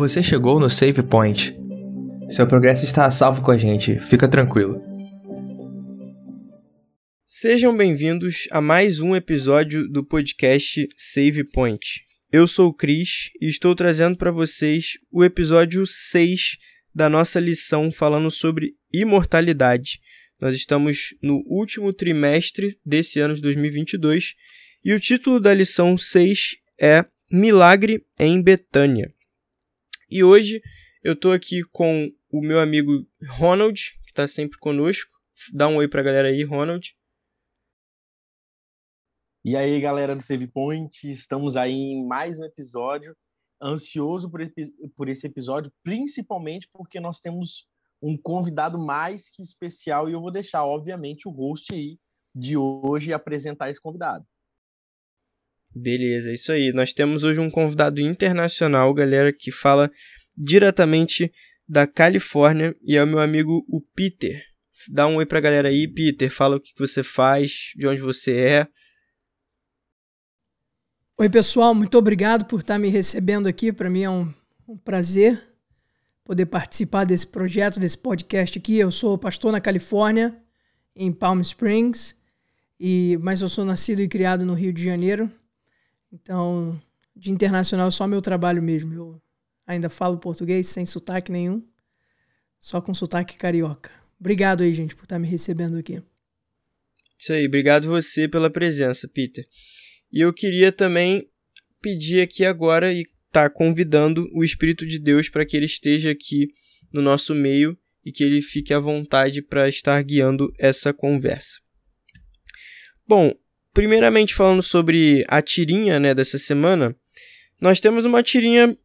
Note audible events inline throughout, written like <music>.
Você chegou no Save Point. Seu progresso está a salvo com a gente, fica tranquilo. Sejam bem-vindos a mais um episódio do podcast Save Point. Eu sou o Cris e estou trazendo para vocês o episódio 6 da nossa lição falando sobre imortalidade. Nós estamos no último trimestre desse ano de 2022 e o título da lição 6 é Milagre em Betânia. E hoje eu estou aqui com o meu amigo Ronald, que está sempre conosco. Dá um oi para a galera aí, Ronald. E aí, galera do Save Point, estamos aí em mais um episódio. Ansioso por, por esse episódio, principalmente porque nós temos um convidado mais que especial e eu vou deixar, obviamente, o host aí de hoje apresentar esse convidado. Beleza, é isso aí. Nós temos hoje um convidado internacional, galera, que fala diretamente da Califórnia e é o meu amigo o Peter. Dá um oi pra galera aí, Peter. Fala o que você faz, de onde você é. Oi, pessoal, muito obrigado por estar me recebendo aqui. Para mim é um, um, prazer poder participar desse projeto, desse podcast aqui. Eu sou pastor na Califórnia, em Palm Springs, e mas eu sou nascido e criado no Rio de Janeiro. Então, de internacional é só meu trabalho mesmo. Eu ainda falo português sem sotaque nenhum, só com sotaque carioca. Obrigado aí, gente, por estar me recebendo aqui. Isso aí, obrigado você pela presença, Peter. E eu queria também pedir aqui agora e estar tá convidando o Espírito de Deus para que ele esteja aqui no nosso meio e que ele fique à vontade para estar guiando essa conversa. Bom, primeiramente falando sobre a tirinha né, dessa semana, nós temos uma tirinha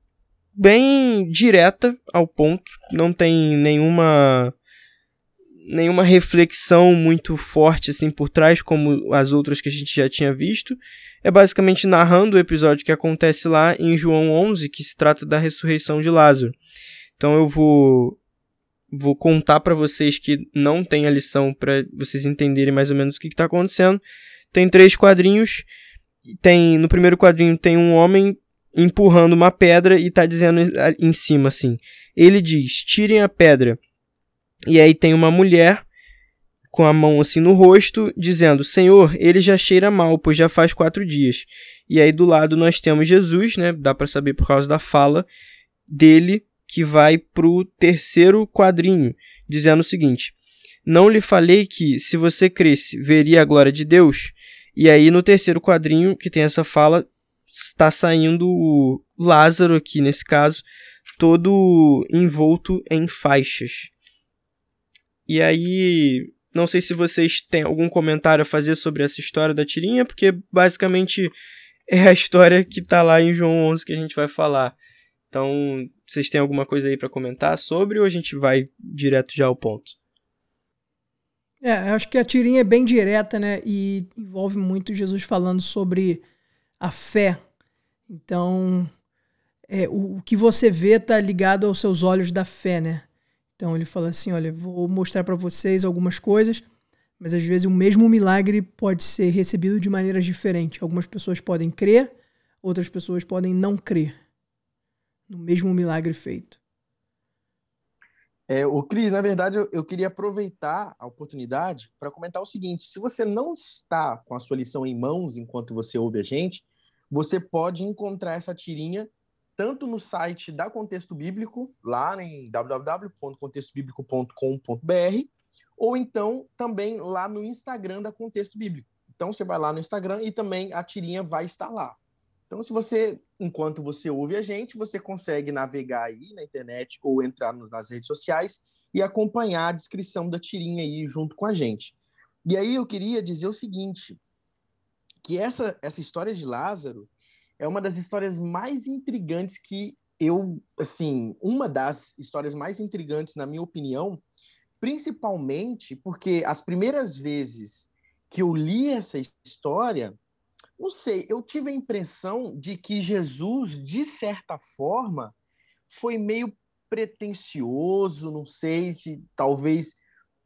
bem direta ao ponto, não tem nenhuma nenhuma reflexão muito forte assim por trás como as outras que a gente já tinha visto. É basicamente narrando o episódio que acontece lá em João 11, que se trata da ressurreição de Lázaro. Então eu vou vou contar para vocês que não tem a lição para vocês entenderem mais ou menos o que está acontecendo. Tem três quadrinhos. Tem no primeiro quadrinho tem um homem empurrando uma pedra e está dizendo em cima assim. Ele diz: "Tirem a pedra". E aí tem uma mulher com a mão assim no rosto, dizendo: Senhor, ele já cheira mal, pois já faz quatro dias. E aí do lado nós temos Jesus, né? Dá para saber por causa da fala dele, que vai pro terceiro quadrinho, dizendo o seguinte: Não lhe falei que, se você cresce, veria a glória de Deus? E aí no terceiro quadrinho, que tem essa fala, está saindo o Lázaro aqui nesse caso, todo envolto em faixas. E aí, não sei se vocês têm algum comentário a fazer sobre essa história da tirinha, porque basicamente é a história que tá lá em João 11 que a gente vai falar. Então, vocês têm alguma coisa aí para comentar sobre ou a gente vai direto já ao ponto? É, acho que a tirinha é bem direta, né? E envolve muito Jesus falando sobre a fé. Então, é, o, o que você vê tá ligado aos seus olhos da fé, né? Então ele fala assim: olha, vou mostrar para vocês algumas coisas, mas às vezes o mesmo milagre pode ser recebido de maneiras diferentes. Algumas pessoas podem crer, outras pessoas podem não crer no mesmo milagre feito. É, o Cris, na verdade, eu, eu queria aproveitar a oportunidade para comentar o seguinte: se você não está com a sua lição em mãos enquanto você ouve a gente, você pode encontrar essa tirinha tanto no site da Contexto Bíblico, lá em www.contextobiblico.com.br, ou então também lá no Instagram da Contexto Bíblico. Então você vai lá no Instagram e também a tirinha vai estar lá. Então, se você, enquanto você ouve a gente, você consegue navegar aí na internet ou entrar nas redes sociais e acompanhar a descrição da tirinha aí junto com a gente. E aí eu queria dizer o seguinte, que essa, essa história de Lázaro, é uma das histórias mais intrigantes que eu, assim, uma das histórias mais intrigantes, na minha opinião, principalmente porque as primeiras vezes que eu li essa história, não sei, eu tive a impressão de que Jesus, de certa forma, foi meio pretensioso, não sei se talvez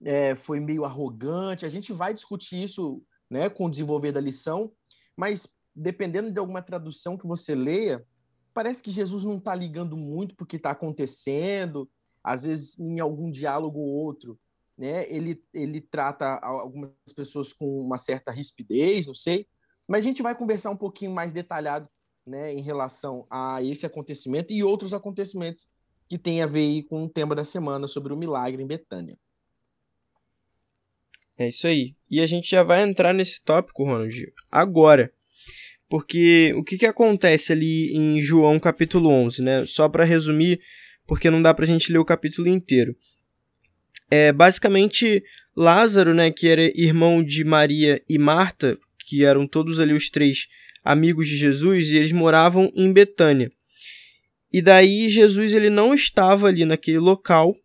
é, foi meio arrogante. A gente vai discutir isso né, com o desenvolver da lição, mas dependendo de alguma tradução que você leia, parece que Jesus não está ligando muito porque está acontecendo, às vezes em algum diálogo ou outro, né? Ele, ele trata algumas pessoas com uma certa rispidez, não sei, mas a gente vai conversar um pouquinho mais detalhado, né, em relação a esse acontecimento e outros acontecimentos que tem a ver com o tema da semana sobre o milagre em Betânia. É isso aí. E a gente já vai entrar nesse tópico, Ronald, agora. Porque o que, que acontece ali em João capítulo 11, né? Só para resumir, porque não dá para a gente ler o capítulo inteiro. É, basicamente, Lázaro, né, que era irmão de Maria e Marta, que eram todos ali os três amigos de Jesus, e eles moravam em Betânia. E daí Jesus ele não estava ali naquele local,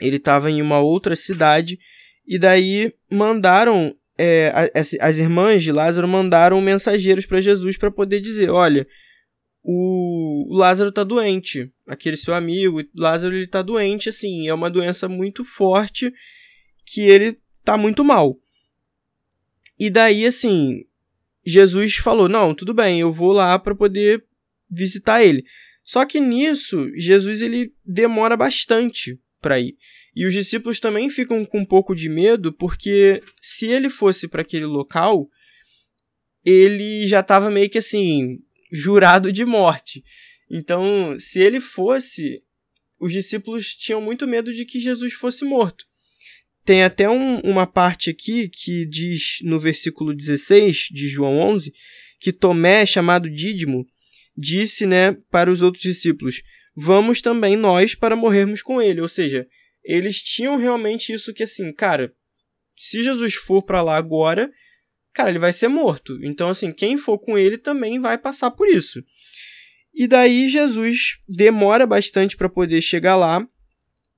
ele estava em uma outra cidade, e daí mandaram é, as, as irmãs de Lázaro mandaram mensageiros para Jesus para poder dizer: olha, o Lázaro tá doente, aquele seu amigo, Lázaro ele tá doente, assim, é uma doença muito forte que ele tá muito mal. E daí, assim, Jesus falou: não, tudo bem, eu vou lá para poder visitar ele. Só que nisso, Jesus ele demora bastante para ir. E os discípulos também ficam com um pouco de medo, porque se ele fosse para aquele local, ele já estava meio que assim, jurado de morte. Então, se ele fosse, os discípulos tinham muito medo de que Jesus fosse morto. Tem até um, uma parte aqui que diz no versículo 16 de João 11 que Tomé, chamado Dídimo, disse né, para os outros discípulos: Vamos também nós para morrermos com ele. Ou seja, eles tinham realmente isso que assim, cara, se Jesus for para lá agora, cara, ele vai ser morto. Então assim, quem for com ele também vai passar por isso. E daí Jesus demora bastante para poder chegar lá.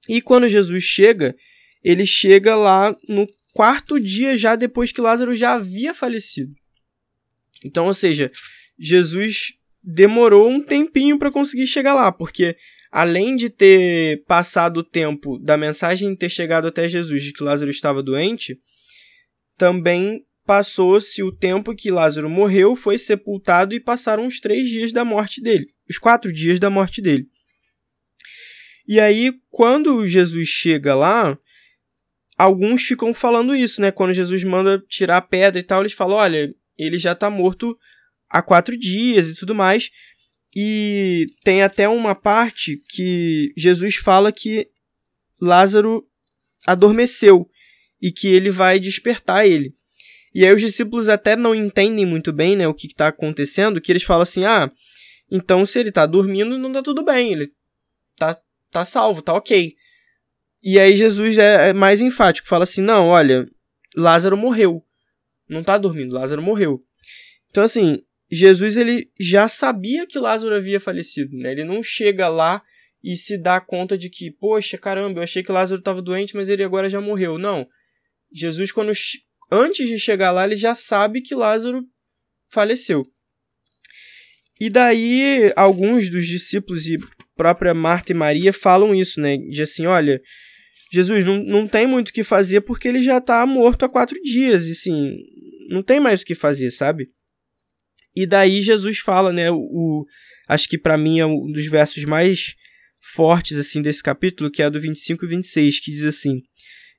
E quando Jesus chega, ele chega lá no quarto dia já depois que Lázaro já havia falecido. Então, ou seja, Jesus demorou um tempinho para conseguir chegar lá, porque além de ter passado o tempo da mensagem ter chegado até Jesus de que Lázaro estava doente, também passou-se o tempo que Lázaro morreu, foi sepultado e passaram os três dias da morte dele, os quatro dias da morte dele. E aí, quando Jesus chega lá, alguns ficam falando isso, né? Quando Jesus manda tirar a pedra e tal, eles falam: olha, ele já está morto há quatro dias e tudo mais. E tem até uma parte que Jesus fala que Lázaro adormeceu e que ele vai despertar ele. E aí os discípulos até não entendem muito bem né, o que está acontecendo, que eles falam assim, ah, então se ele está dormindo, não está tudo bem, ele tá, tá salvo, tá ok. E aí Jesus é, é mais enfático, fala assim, não, olha, Lázaro morreu, não está dormindo, Lázaro morreu. Então assim, Jesus ele já sabia que Lázaro havia falecido, né? Ele não chega lá e se dá conta de que, poxa, caramba, eu achei que Lázaro estava doente, mas ele agora já morreu. Não. Jesus, quando antes de chegar lá, ele já sabe que Lázaro faleceu. E daí, alguns dos discípulos e própria Marta e Maria falam isso, né? De assim, olha, Jesus não, não tem muito o que fazer porque ele já está morto há quatro dias, e assim, não tem mais o que fazer, sabe? E daí Jesus fala, né, o, o acho que para mim é um dos versos mais fortes assim desse capítulo, que é do 25 e 26, que diz assim: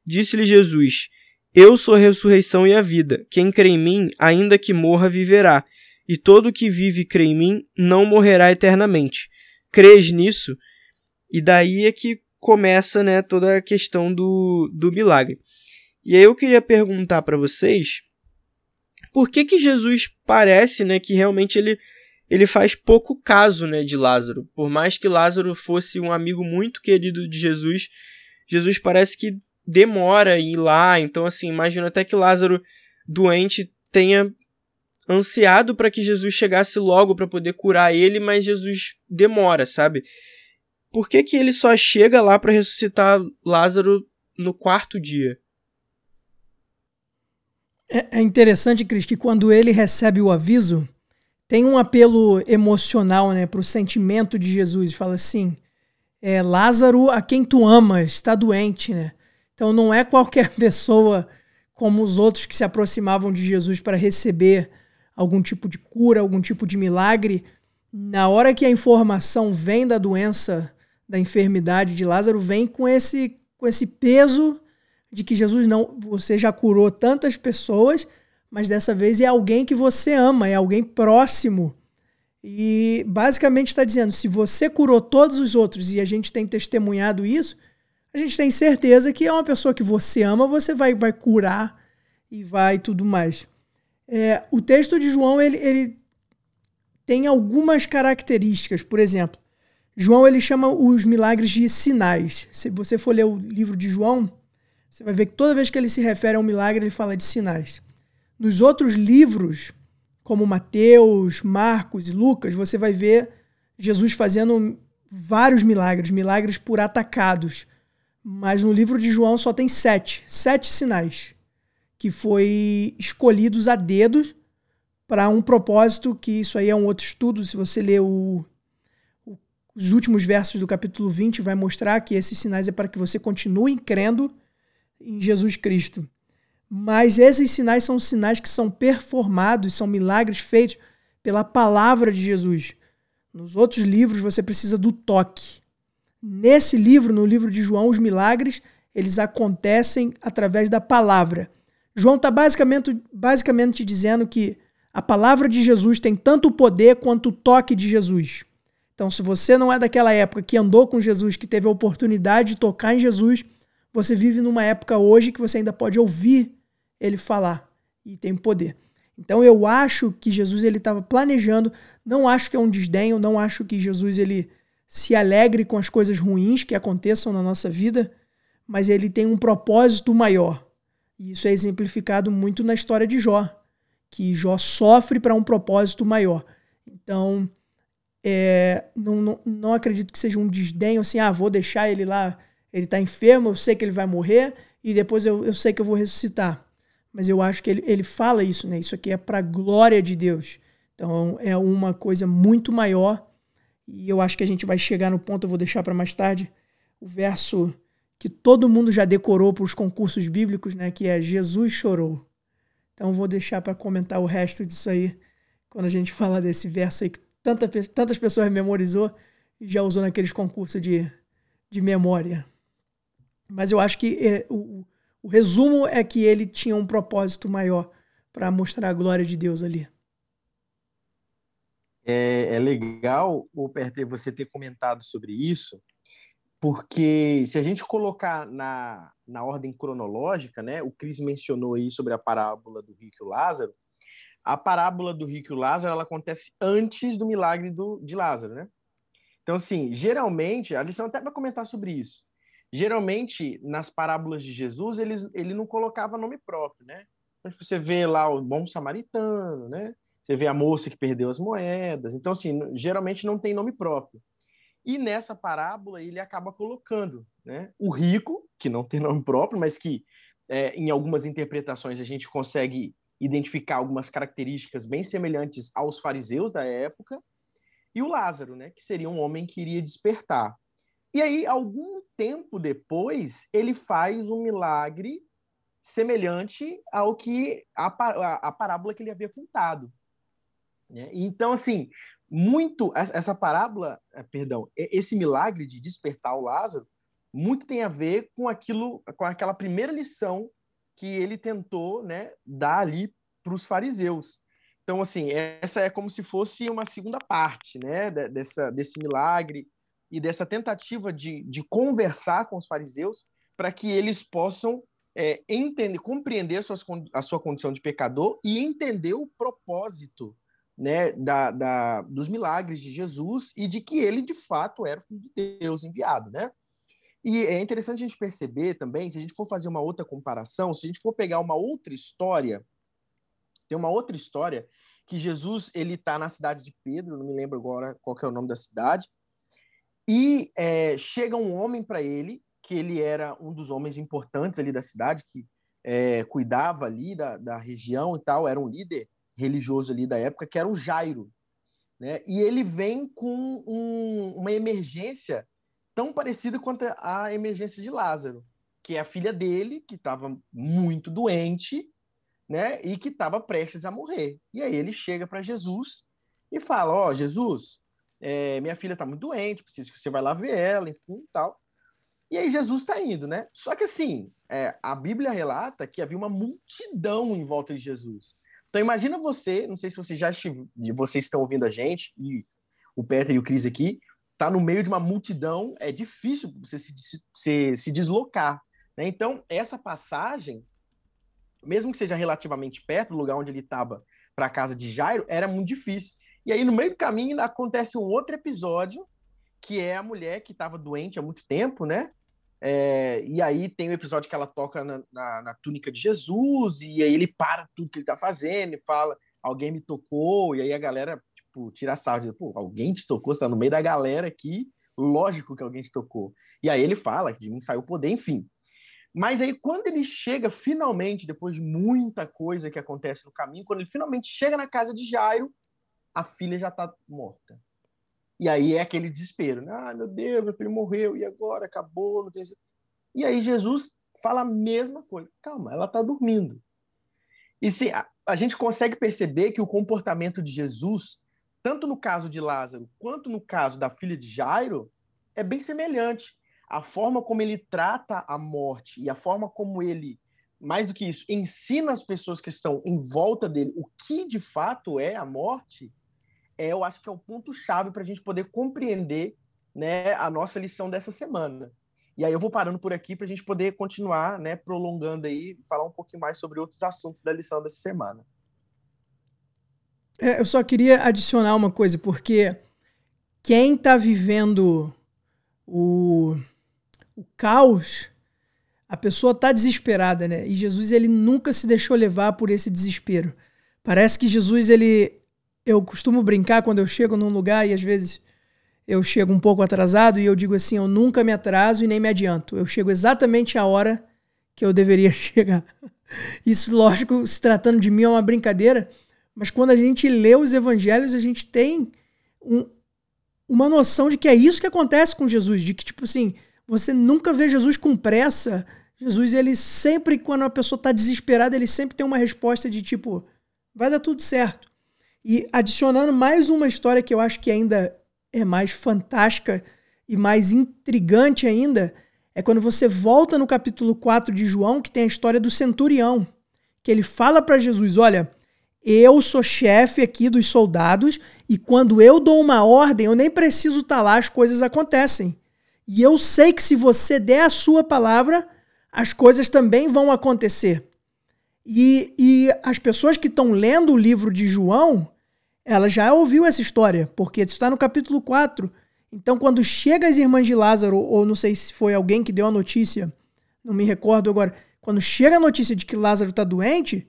Disse-lhe Jesus: Eu sou a ressurreição e a vida. Quem crê em mim, ainda que morra, viverá. E todo que vive e crê em mim não morrerá eternamente. Crês nisso? E daí é que começa, né, toda a questão do, do milagre. E aí eu queria perguntar para vocês por que, que Jesus parece né, que realmente ele, ele faz pouco caso né, de Lázaro. Por mais que Lázaro fosse um amigo muito querido de Jesus, Jesus parece que demora em ir lá. Então, assim, imagino até que Lázaro, doente, tenha ansiado para que Jesus chegasse logo para poder curar ele, mas Jesus demora, sabe? Por que, que ele só chega lá para ressuscitar Lázaro no quarto dia? É, é interessante, Cris, que quando ele recebe o aviso, tem um apelo emocional né, para o sentimento de Jesus. Fala assim: é, Lázaro, a quem tu amas, está doente. Né? Então não é qualquer <laughs> pessoa como os outros que se aproximavam de Jesus para receber algum tipo de cura, algum tipo de milagre. na hora que a informação vem da doença, da enfermidade de Lázaro, vem com esse, com esse peso de que Jesus não, você já curou tantas pessoas, mas dessa vez é alguém que você ama, é alguém próximo. E basicamente está dizendo: se você curou todos os outros e a gente tem testemunhado isso, a gente tem certeza que é uma pessoa que você ama, você vai, vai curar e vai tudo mais. É, o texto de João ele, ele tem algumas características. Por exemplo, João ele chama os milagres de sinais. Se você for ler o livro de João, você vai ver que toda vez que ele se refere a um milagre, ele fala de sinais. Nos outros livros, como Mateus, Marcos e Lucas, você vai ver Jesus fazendo vários milagres, milagres por atacados. Mas no livro de João só tem sete, sete sinais que foi escolhidos a dedos para um propósito que isso aí é um outro estudo. Se você ler o, os últimos versos do capítulo 20, vai mostrar que esses sinais é para que você continue crendo em Jesus Cristo. Mas esses sinais são sinais que são performados, são milagres feitos pela palavra de Jesus. Nos outros livros você precisa do toque. Nesse livro, no livro de João, os milagres, eles acontecem através da palavra. João está basicamente, basicamente dizendo que a palavra de Jesus tem tanto poder quanto o toque de Jesus. Então, se você não é daquela época que andou com Jesus, que teve a oportunidade de tocar em Jesus, você vive numa época hoje que você ainda pode ouvir ele falar e tem poder. Então, eu acho que Jesus ele estava planejando. Não acho que é um desdenho. Não acho que Jesus ele se alegre com as coisas ruins que aconteçam na nossa vida, mas ele tem um propósito maior. E isso é exemplificado muito na história de Jó que Jó sofre para um propósito maior. Então, é, não, não, não acredito que seja um desdenho assim, ah, vou deixar ele lá, ele está enfermo, eu sei que ele vai morrer e depois eu, eu sei que eu vou ressuscitar. Mas eu acho que ele, ele fala isso, né? Isso aqui é para a glória de Deus. Então é uma coisa muito maior e eu acho que a gente vai chegar no ponto, eu vou deixar para mais tarde, o verso que todo mundo já decorou para os concursos bíblicos, né? Que é Jesus chorou. Então vou deixar para comentar o resto disso aí quando a gente <laughs> falar desse verso aí que tanta, tantas pessoas memorizou e já usou naqueles concursos de, de memória. Mas eu acho que é, o, o resumo é que ele tinha um propósito maior para mostrar a glória de Deus ali. É, é legal, o você ter comentado sobre isso, porque se a gente colocar na, na ordem cronológica, né, o Cris mencionou aí sobre a parábola do rico e o Lázaro, a parábola do rico e o Lázaro ela acontece antes do milagre do, de Lázaro, né? Então, assim, geralmente, a lição até para comentar sobre isso, geralmente, nas parábolas de Jesus, ele, ele não colocava nome próprio, né? Você vê lá o bom samaritano, né? Você vê a moça que perdeu as moedas. Então, assim, geralmente não tem nome próprio. E nessa parábola ele acaba colocando né, o rico, que não tem nome próprio, mas que é, em algumas interpretações a gente consegue identificar algumas características bem semelhantes aos fariseus da época, e o Lázaro, né, que seria um homem que iria despertar. E aí, algum tempo depois, ele faz um milagre semelhante ao que a, a, a parábola que ele havia contado. Né? Então, assim, muito essa parábola, eh, perdão, esse milagre de despertar o Lázaro, muito tem a ver com aquilo, com aquela primeira lição que ele tentou, né, dar ali para os fariseus. Então, assim, essa é como se fosse uma segunda parte, né, dessa, desse milagre e dessa tentativa de, de conversar com os fariseus para que eles possam é, entender, compreender suas, a sua condição de pecador e entender o propósito né, da, da, dos milagres de Jesus e de que ele, de fato, era o Filho de Deus enviado, né? E é interessante a gente perceber também, se a gente for fazer uma outra comparação, se a gente for pegar uma outra história, tem uma outra história que Jesus ele está na cidade de Pedro, não me lembro agora qual é o nome da cidade, e é, chega um homem para ele, que ele era um dos homens importantes ali da cidade, que é, cuidava ali da, da região e tal, era um líder religioso ali da época, que era o Jairo. Né? E ele vem com um, uma emergência tão parecida quanto a emergência de Lázaro, que é a filha dele, que estava muito doente, né? E que estava prestes a morrer. E aí ele chega para Jesus e fala: Ó, oh, Jesus, é, minha filha está muito doente, preciso que você vá lá ver ela, enfim tal. E aí Jesus está indo, né? Só que assim, é, a Bíblia relata que havia uma multidão em volta de Jesus. Então imagina você, não sei se vocês já vocês estão ouvindo a gente e o Peter e o Cris aqui, tá no meio de uma multidão, é difícil você se, se, se deslocar. Né? Então essa passagem, mesmo que seja relativamente perto do lugar onde ele estava para a casa de Jairo, era muito difícil. E aí no meio do caminho acontece um outro episódio que é a mulher que estava doente há muito tempo, né? É, e aí tem o um episódio que ela toca na, na, na, túnica de Jesus, e aí ele para tudo que ele tá fazendo e fala: alguém me tocou, e aí a galera, tipo, tira a diz, pô, alguém te tocou, você tá no meio da galera aqui, lógico que alguém te tocou. E aí ele fala que de mim saiu o poder, enfim. Mas aí, quando ele chega finalmente, depois de muita coisa que acontece no caminho, quando ele finalmente chega na casa de Jairo, a filha já tá morta. E aí é aquele desespero, né? Ah, meu Deus, meu filho morreu, e agora? Acabou, não tem... E aí Jesus fala a mesma coisa. Calma, ela está dormindo. E se a, a gente consegue perceber que o comportamento de Jesus, tanto no caso de Lázaro quanto no caso da filha de Jairo, é bem semelhante. A forma como ele trata a morte e a forma como ele, mais do que isso, ensina as pessoas que estão em volta dele o que de fato é a morte, é, eu acho que é o ponto-chave para a gente poder compreender né, a nossa lição dessa semana. E aí eu vou parando por aqui para a gente poder continuar né, prolongando aí, falar um pouquinho mais sobre outros assuntos da lição dessa semana. É, eu só queria adicionar uma coisa, porque quem está vivendo o, o caos, a pessoa está desesperada, né? E Jesus ele nunca se deixou levar por esse desespero. Parece que Jesus ele eu costumo brincar quando eu chego num lugar e às vezes eu chego um pouco atrasado e eu digo assim: eu nunca me atraso e nem me adianto. Eu chego exatamente a hora que eu deveria <laughs> chegar. Isso, lógico, se tratando de mim é uma brincadeira, mas quando a gente lê os evangelhos, a gente tem um, uma noção de que é isso que acontece com Jesus, de que, tipo assim, você nunca vê Jesus com pressa. Jesus, ele sempre, quando a pessoa está desesperada, ele sempre tem uma resposta de tipo, vai dar tudo certo. E adicionando mais uma história que eu acho que ainda é mais fantástica e mais intrigante ainda, é quando você volta no capítulo 4 de João, que tem a história do centurião, que ele fala para Jesus: Olha, eu sou chefe aqui dos soldados e quando eu dou uma ordem, eu nem preciso estar tá lá, as coisas acontecem. E eu sei que se você der a sua palavra, as coisas também vão acontecer. E, e as pessoas que estão lendo o livro de João, ela já ouviu essa história, porque isso está no capítulo 4. Então, quando chega as irmãs de Lázaro, ou não sei se foi alguém que deu a notícia, não me recordo agora, quando chega a notícia de que Lázaro está doente,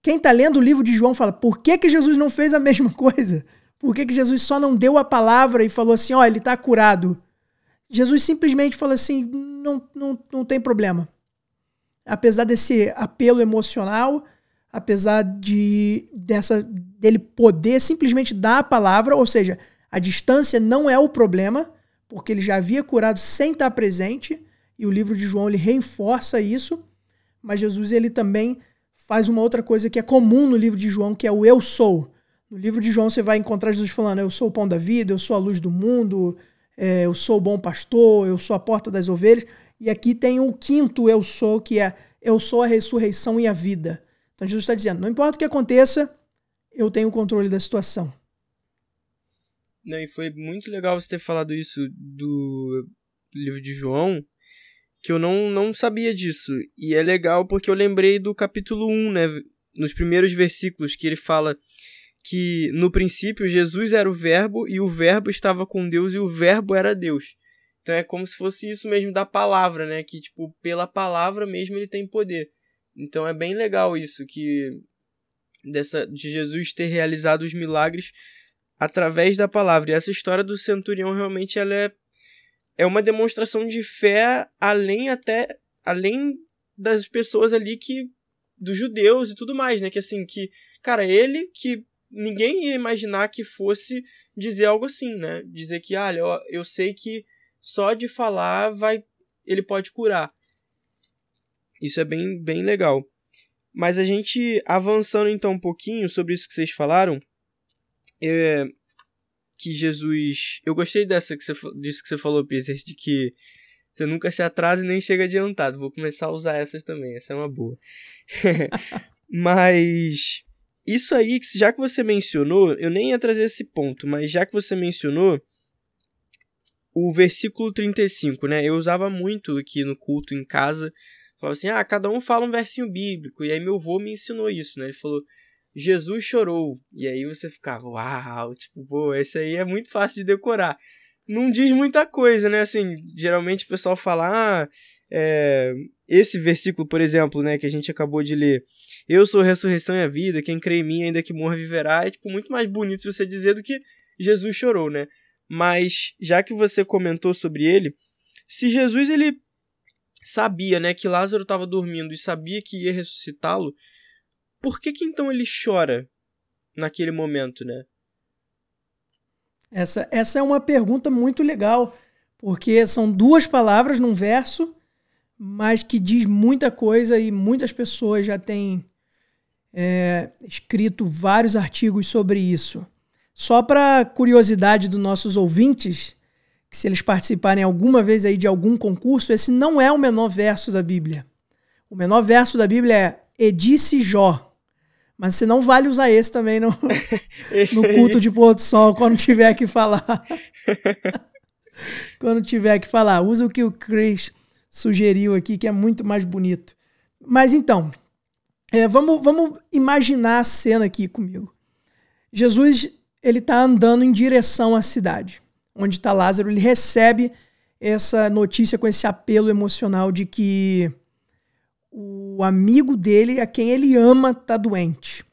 quem está lendo o livro de João fala: por que, que Jesus não fez a <laughs> mesma coisa? Por que, que Jesus só não deu a palavra e falou assim: ó, oh, ele está curado? Jesus simplesmente falou assim: não, não, não tem problema apesar desse apelo emocional, apesar de dessa dele poder simplesmente dar a palavra, ou seja, a distância não é o problema, porque ele já havia curado sem estar presente, e o livro de João ele reforça isso, mas Jesus ele também faz uma outra coisa que é comum no livro de João, que é o eu sou. No livro de João você vai encontrar Jesus falando: Eu sou o pão da vida, eu sou a luz do mundo, é, eu sou o bom pastor, eu sou a porta das ovelhas. E aqui tem o quinto eu sou, que é eu sou a ressurreição e a vida. Então Jesus está dizendo: não importa o que aconteça, eu tenho o controle da situação. Não, e foi muito legal você ter falado isso do livro de João, que eu não, não sabia disso. E é legal porque eu lembrei do capítulo 1, né? Nos primeiros versículos, que ele fala que no princípio Jesus era o Verbo e o Verbo estava com Deus e o Verbo era Deus. Então é como se fosse isso mesmo da palavra, né? Que, tipo, pela palavra mesmo ele tem poder. Então é bem legal isso, que dessa de Jesus ter realizado os milagres através da palavra. E essa história do centurião realmente ela é, é uma demonstração de fé além até além das pessoas ali que dos judeus e tudo mais, né? Que assim, que cara, ele que ninguém ia imaginar que fosse dizer algo assim, né? Dizer que, olha, eu, eu sei que só de falar vai ele pode curar. Isso é bem, bem legal. Mas a gente avançando então um pouquinho sobre isso que vocês falaram, é, que Jesus. Eu gostei dessa que você, disso que você falou, Peter, de que você nunca se atrasa e nem chega adiantado. Vou começar a usar essas também, essa é uma boa. <laughs> mas isso aí, já que você mencionou, eu nem ia trazer esse ponto, mas já que você mencionou, o versículo 35, né? Eu usava muito aqui no culto em casa. Falava assim: ah, cada um fala um versinho bíblico. E aí meu avô me ensinou isso, né? Ele falou: Jesus chorou. E aí você ficava, uau, tipo, pô, esse aí é muito fácil de decorar. Não diz muita coisa, né? Assim, geralmente o pessoal fala, ah, é, esse versículo, por exemplo, né, que a gente acabou de ler. Eu sou a ressurreição e a vida, quem crê em mim, ainda que morra, viverá. É, tipo, muito mais bonito você dizer do que Jesus chorou, né? Mas, já que você comentou sobre ele, se Jesus, ele sabia, né, que Lázaro estava dormindo e sabia que ia ressuscitá-lo, por que que então ele chora naquele momento, né? Essa, essa é uma pergunta muito legal, porque são duas palavras num verso, mas que diz muita coisa e muitas pessoas já têm é, escrito vários artigos sobre isso. Só para curiosidade dos nossos ouvintes, que se eles participarem alguma vez aí de algum concurso, esse não é o menor verso da Bíblia. O menor verso da Bíblia é Edice Jó. Mas você não vale usar esse também no, <laughs> no culto de pôr do sol quando tiver que falar. <laughs> quando tiver que falar. Usa o que o Chris sugeriu aqui, que é muito mais bonito. Mas então, é, vamos, vamos imaginar a cena aqui comigo. Jesus ele está andando em direção à cidade, onde está Lázaro. Ele recebe essa notícia com esse apelo emocional de que o amigo dele, a quem ele ama, está doente.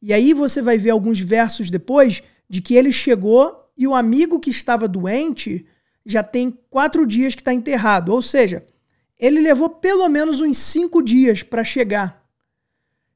E aí você vai ver alguns versos depois de que ele chegou e o amigo que estava doente já tem quatro dias que está enterrado. Ou seja, ele levou pelo menos uns cinco dias para chegar.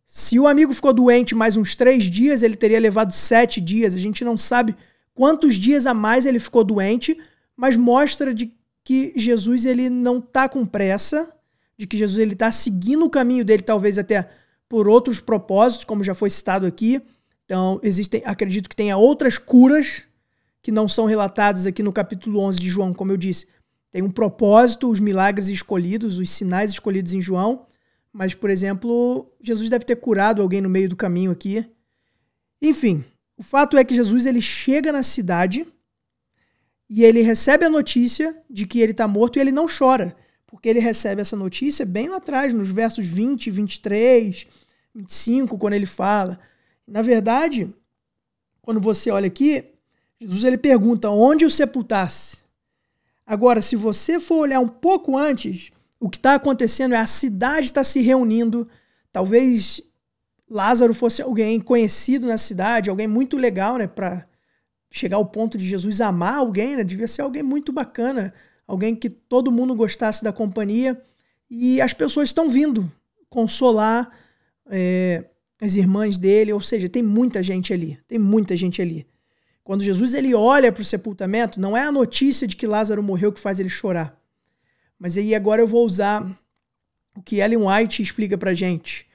Se o amigo ficou doente mais uns três dias, ele teria levado sete dias. A gente não sabe quantos dias a mais ele ficou doente, mas mostra de que Jesus ele não está com pressa de que Jesus ele está seguindo o caminho dele, talvez até por outros propósitos, como já foi citado aqui. Então, existem, acredito que tenha outras curas que não são relatadas aqui no capítulo 11 de João, como eu disse. Tem um propósito, os milagres escolhidos, os sinais escolhidos em João, mas, por exemplo, Jesus deve ter curado alguém no meio do caminho aqui. Enfim, o fato é que Jesus ele chega na cidade e ele recebe a notícia de que ele está morto e ele não chora porque ele recebe essa notícia bem lá atrás, nos versos 20, 23, 25, quando ele fala. Na verdade, quando você olha aqui, Jesus ele pergunta onde o sepultasse. Agora, se você for olhar um pouco antes, o que está acontecendo é a cidade está se reunindo. Talvez Lázaro fosse alguém conhecido na cidade, alguém muito legal, né, para chegar ao ponto de Jesus amar alguém, né? Devia ser alguém muito bacana, alguém que todo mundo gostasse da companhia. E as pessoas estão vindo consolar é, as irmãs dele, ou seja, tem muita gente ali, tem muita gente ali. Quando Jesus ele olha para o sepultamento, não é a notícia de que Lázaro morreu que faz ele chorar. Mas aí agora eu vou usar o que Ellen White explica para gente.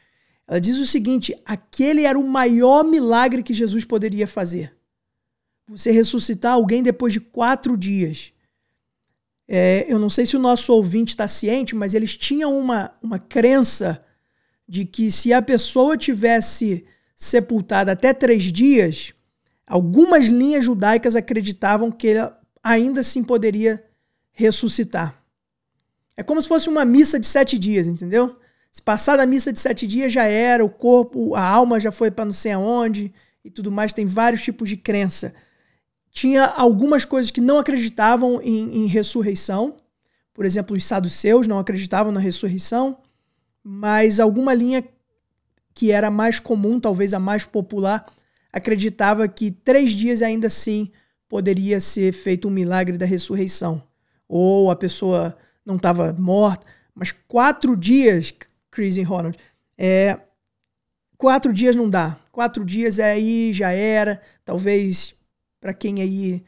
Ela diz o seguinte: aquele era o maior milagre que Jesus poderia fazer. Você ressuscitar alguém depois de quatro dias. É, eu não sei se o nosso ouvinte está ciente, mas eles tinham uma, uma crença de que se a pessoa tivesse sepultada até três dias, algumas linhas judaicas acreditavam que ela ainda assim poderia ressuscitar. É como se fosse uma missa de sete dias, entendeu? Se passar da missa de sete dias já era, o corpo, a alma já foi para não sei aonde e tudo mais. Tem vários tipos de crença tinha algumas coisas que não acreditavam em, em ressurreição. Por exemplo, os saduceus não acreditavam na ressurreição, mas alguma linha que era mais comum, talvez a mais popular, acreditava que três dias ainda assim poderia ser feito um milagre da ressurreição. Ou a pessoa não estava morta, mas quatro dias, Chris e Ronald, é, quatro dias não dá. Quatro dias aí já era, talvez para quem aí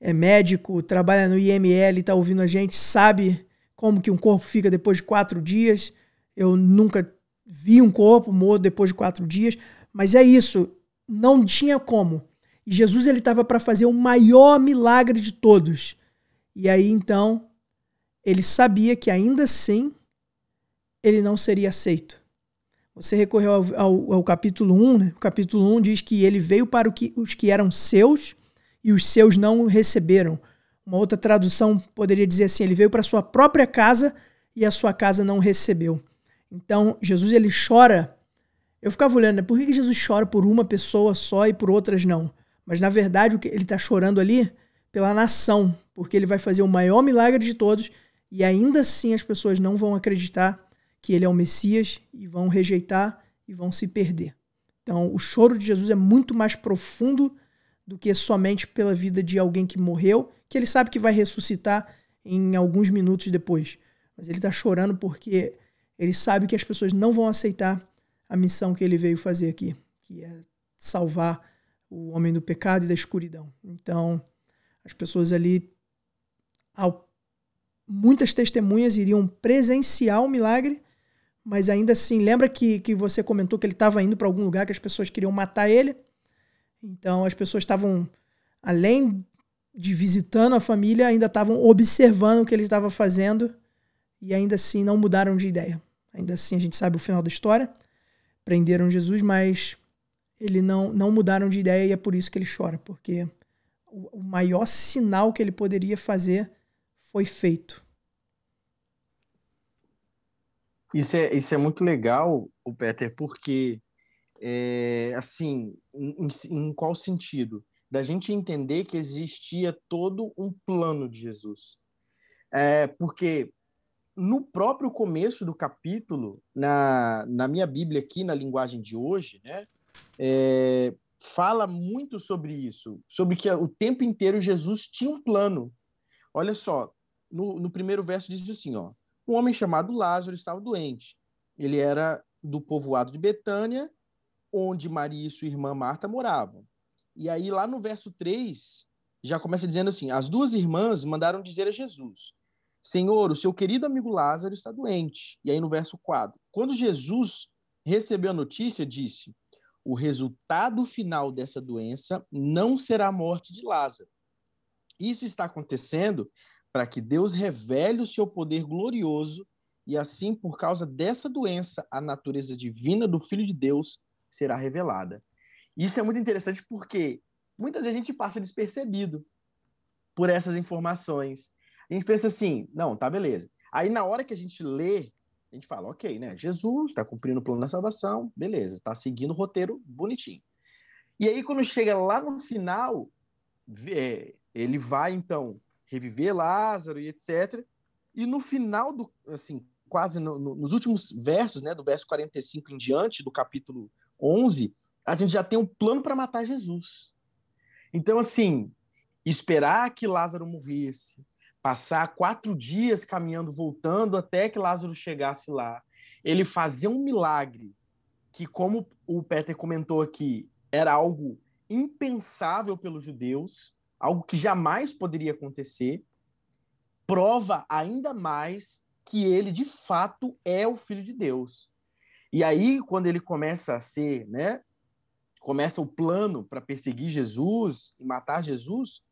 é médico, trabalha no IML está ouvindo a gente, sabe como que um corpo fica depois de quatro dias. Eu nunca vi um corpo morto depois de quatro dias, mas é isso. Não tinha como. E Jesus ele estava para fazer o maior milagre de todos. E aí então ele sabia que ainda assim ele não seria aceito. Você recorreu ao, ao, ao capítulo 1, né? O capítulo 1 diz que ele veio para que, os que eram seus e os seus não o receberam. Uma outra tradução poderia dizer assim: ele veio para sua própria casa e a sua casa não o recebeu. Então, Jesus ele chora. Eu ficava olhando, né? por que Jesus chora por uma pessoa só e por outras não? Mas na verdade, o que ele está chorando ali pela nação, porque ele vai fazer o maior milagre de todos e ainda assim as pessoas não vão acreditar que ele é o Messias e vão rejeitar e vão se perder. Então, o choro de Jesus é muito mais profundo do que somente pela vida de alguém que morreu, que ele sabe que vai ressuscitar em alguns minutos depois. Mas ele está chorando porque ele sabe que as pessoas não vão aceitar a missão que ele veio fazer aqui, que é salvar o homem do pecado e da escuridão. Então, as pessoas ali, ao, muitas testemunhas iriam presenciar o milagre, mas ainda assim, lembra que, que você comentou que ele estava indo para algum lugar que as pessoas queriam matar ele? Então as pessoas estavam, além de visitando a família, ainda estavam observando o que ele estava fazendo e ainda assim não mudaram de ideia. Ainda assim a gente sabe o final da história. Prenderam Jesus, mas ele não, não mudaram de ideia e é por isso que ele chora, porque o, o maior sinal que ele poderia fazer foi feito. Isso é, isso é muito legal, o Peter, porque é, assim, em, em qual sentido? Da gente entender que existia todo um plano de Jesus. É, porque no próprio começo do capítulo, na, na minha Bíblia aqui, na linguagem de hoje, né, é, fala muito sobre isso, sobre que o tempo inteiro Jesus tinha um plano. Olha só, no, no primeiro verso diz assim, ó, um homem chamado Lázaro estava doente. Ele era do povoado de Betânia, onde Maria e sua irmã Marta moravam. E aí, lá no verso 3, já começa dizendo assim: As duas irmãs mandaram dizer a Jesus: Senhor, o seu querido amigo Lázaro está doente. E aí, no verso 4, quando Jesus recebeu a notícia, disse: O resultado final dessa doença não será a morte de Lázaro. Isso está acontecendo para que Deus revele o seu poder glorioso e assim, por causa dessa doença, a natureza divina do Filho de Deus será revelada. Isso é muito interessante porque muitas vezes a gente passa despercebido por essas informações. A gente pensa assim, não, tá beleza. Aí na hora que a gente lê, a gente fala, ok, né? Jesus está cumprindo o plano da salvação, beleza, está seguindo o roteiro bonitinho. E aí quando chega lá no final, ele vai então reviver Lázaro e etc. E no final do, assim, quase no, no, nos últimos versos, né, do verso 45 em diante do capítulo 11, a gente já tem um plano para matar Jesus. Então, assim, esperar que Lázaro morresse, passar quatro dias caminhando, voltando até que Lázaro chegasse lá, ele fazer um milagre que, como o Peter comentou aqui, era algo impensável pelos judeus, algo que jamais poderia acontecer, prova ainda mais que ele de fato é o filho de Deus. E aí, quando ele começa a ser, né? Começa o plano para perseguir Jesus e matar Jesus,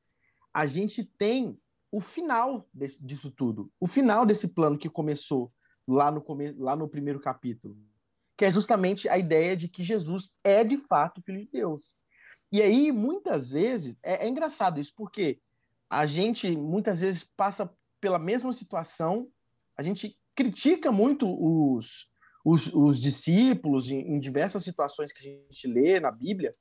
a gente tem o final desse, disso tudo. O final desse plano que começou lá no, lá no primeiro capítulo. Que é justamente a ideia de que Jesus é de fato filho de Deus. E aí, muitas vezes, é, é engraçado isso, porque a gente muitas vezes passa pela mesma situação, a gente critica muito os, os, os discípulos em, em, diversas situações que a gente lê na Bíblia,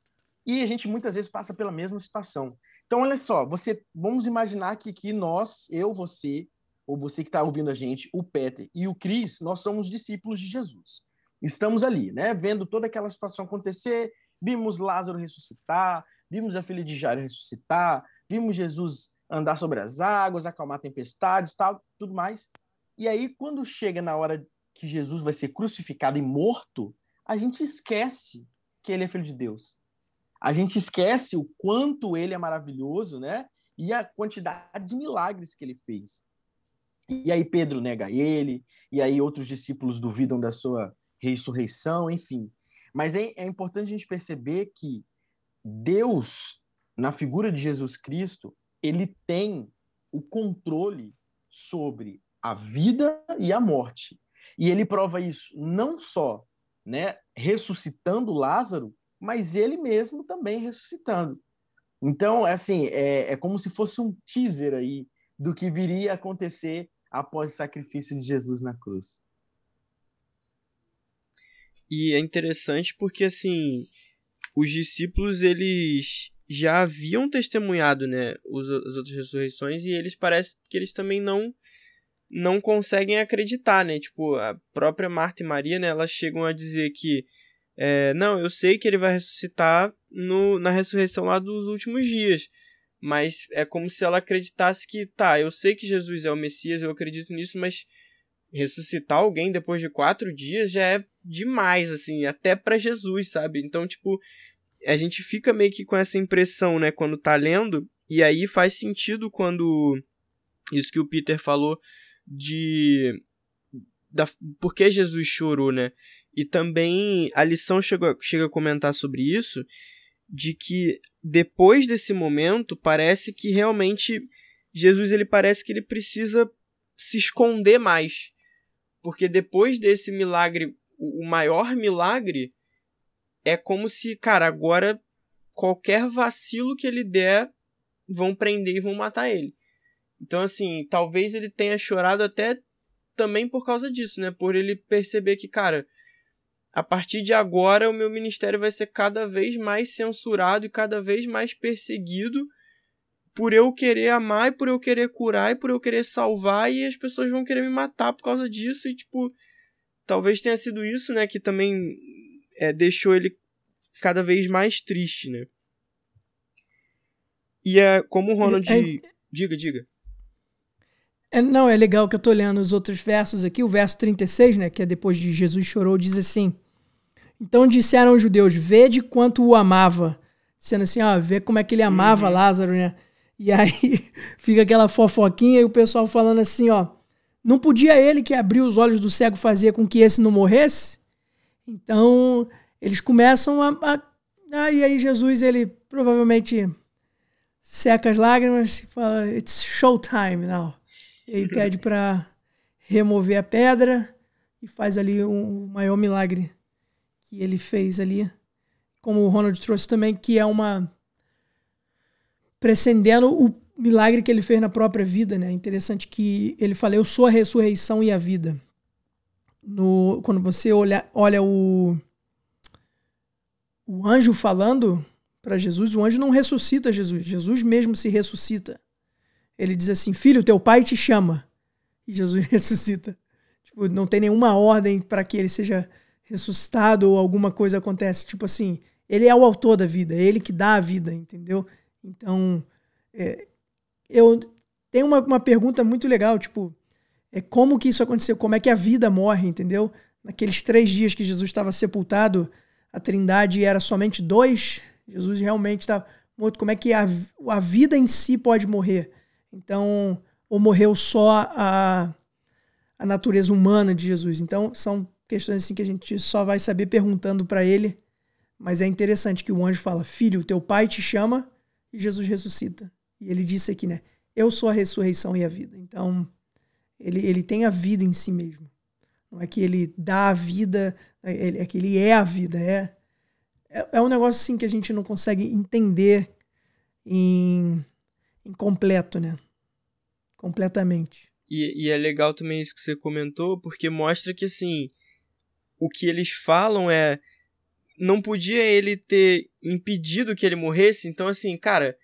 e a gente muitas vezes passa pela mesma situação. Então, olha só, você, vamos imaginar que, que nós, eu, você, ou você que está ouvindo a gente, o Peter e o Cris, nós somos discípulos de Jesus. Estamos ali, né, vendo toda aquela situação acontecer, vimos Lázaro ressuscitar, vimos a filha de Jairo ressuscitar, vimos Jesus andar sobre as águas, acalmar tempestades, tal, tudo mais. E aí, quando chega na hora que Jesus vai ser crucificado e morto, a gente esquece que ele é filho de Deus. A gente esquece o quanto ele é maravilhoso, né? E a quantidade de milagres que ele fez. E aí Pedro nega ele, e aí outros discípulos duvidam da sua ressurreição, enfim. Mas é, é importante a gente perceber que Deus na figura de Jesus Cristo, ele tem o controle sobre a vida e a morte. E ele prova isso não só né, ressuscitando Lázaro, mas ele mesmo também ressuscitando. Então, assim, é, é como se fosse um teaser aí do que viria a acontecer após o sacrifício de Jesus na cruz. E é interessante porque, assim, os discípulos, eles já haviam testemunhado, né, as outras ressurreições e eles parece que eles também não não conseguem acreditar, né? Tipo, a própria Marta e Maria, né, elas chegam a dizer que é, não, eu sei que ele vai ressuscitar no, na ressurreição lá dos últimos dias, mas é como se ela acreditasse que, tá, eu sei que Jesus é o Messias, eu acredito nisso, mas ressuscitar alguém depois de quatro dias já é demais, assim, até para Jesus, sabe? Então, tipo, a gente fica meio que com essa impressão, né, quando tá lendo, e aí faz sentido quando isso que o Peter falou de da por que Jesus chorou, né? E também a lição chega, chega a comentar sobre isso, de que depois desse momento parece que realmente Jesus ele parece que ele precisa se esconder mais. Porque depois desse milagre, o maior milagre, é como se, cara, agora qualquer vacilo que ele der, vão prender e vão matar ele. Então, assim, talvez ele tenha chorado até também por causa disso, né? Por ele perceber que, cara, a partir de agora o meu ministério vai ser cada vez mais censurado e cada vez mais perseguido por eu querer amar e por eu querer curar e por eu querer salvar e as pessoas vão querer me matar por causa disso e tipo talvez tenha sido isso né que também é, deixou ele cada vez mais triste né e é como o Ronald é, diga diga é, não, é legal que eu tô lendo os outros versos aqui. O verso 36, né, que é depois de Jesus chorou, diz assim: Então disseram os judeus: Vede quanto o amava. Sendo assim, ó, vê como é que ele amava uhum. Lázaro, né? E aí <laughs> fica aquela fofoquinha e o pessoal falando assim, ó. Não podia ele que abriu os olhos do cego fazer com que esse não morresse? Então, eles começam a. a ah, e aí Jesus, ele provavelmente seca as lágrimas e fala: It's showtime now. Ele pede para remover a pedra e faz ali um, o maior milagre que ele fez ali. Como o Ronald trouxe também, que é uma. Precedendo o milagre que ele fez na própria vida, né? Interessante que ele fala: Eu sou a ressurreição e a vida. No, quando você olha, olha o, o anjo falando para Jesus, o anjo não ressuscita Jesus, Jesus mesmo se ressuscita ele diz assim: Filho, teu pai te chama. E Jesus <laughs> ressuscita. Tipo, não tem nenhuma ordem para que ele seja ressuscitado ou alguma coisa acontece. Tipo assim, ele é o autor da vida, é ele que dá a vida, entendeu? Então, é, eu tenho uma, uma pergunta muito legal, tipo, é como que isso aconteceu? Como é que a vida morre, entendeu? Naqueles três dias que Jesus estava sepultado, a trindade era somente dois, Jesus realmente estava morto. Como é que a, a vida em si pode morrer? Então, ou morreu só a, a natureza humana de Jesus. Então, são questões assim que a gente só vai saber perguntando para ele. Mas é interessante que o anjo fala: Filho, teu pai te chama e Jesus ressuscita. E ele disse aqui, né? Eu sou a ressurreição e a vida. Então, ele, ele tem a vida em si mesmo. Não é que ele dá a vida, é, é que ele é a vida. É, é, é um negócio assim que a gente não consegue entender em incompleto, né? Completamente. E, e é legal também isso que você comentou, porque mostra que, assim, o que eles falam é. Não podia ele ter impedido que ele morresse, então, assim, cara.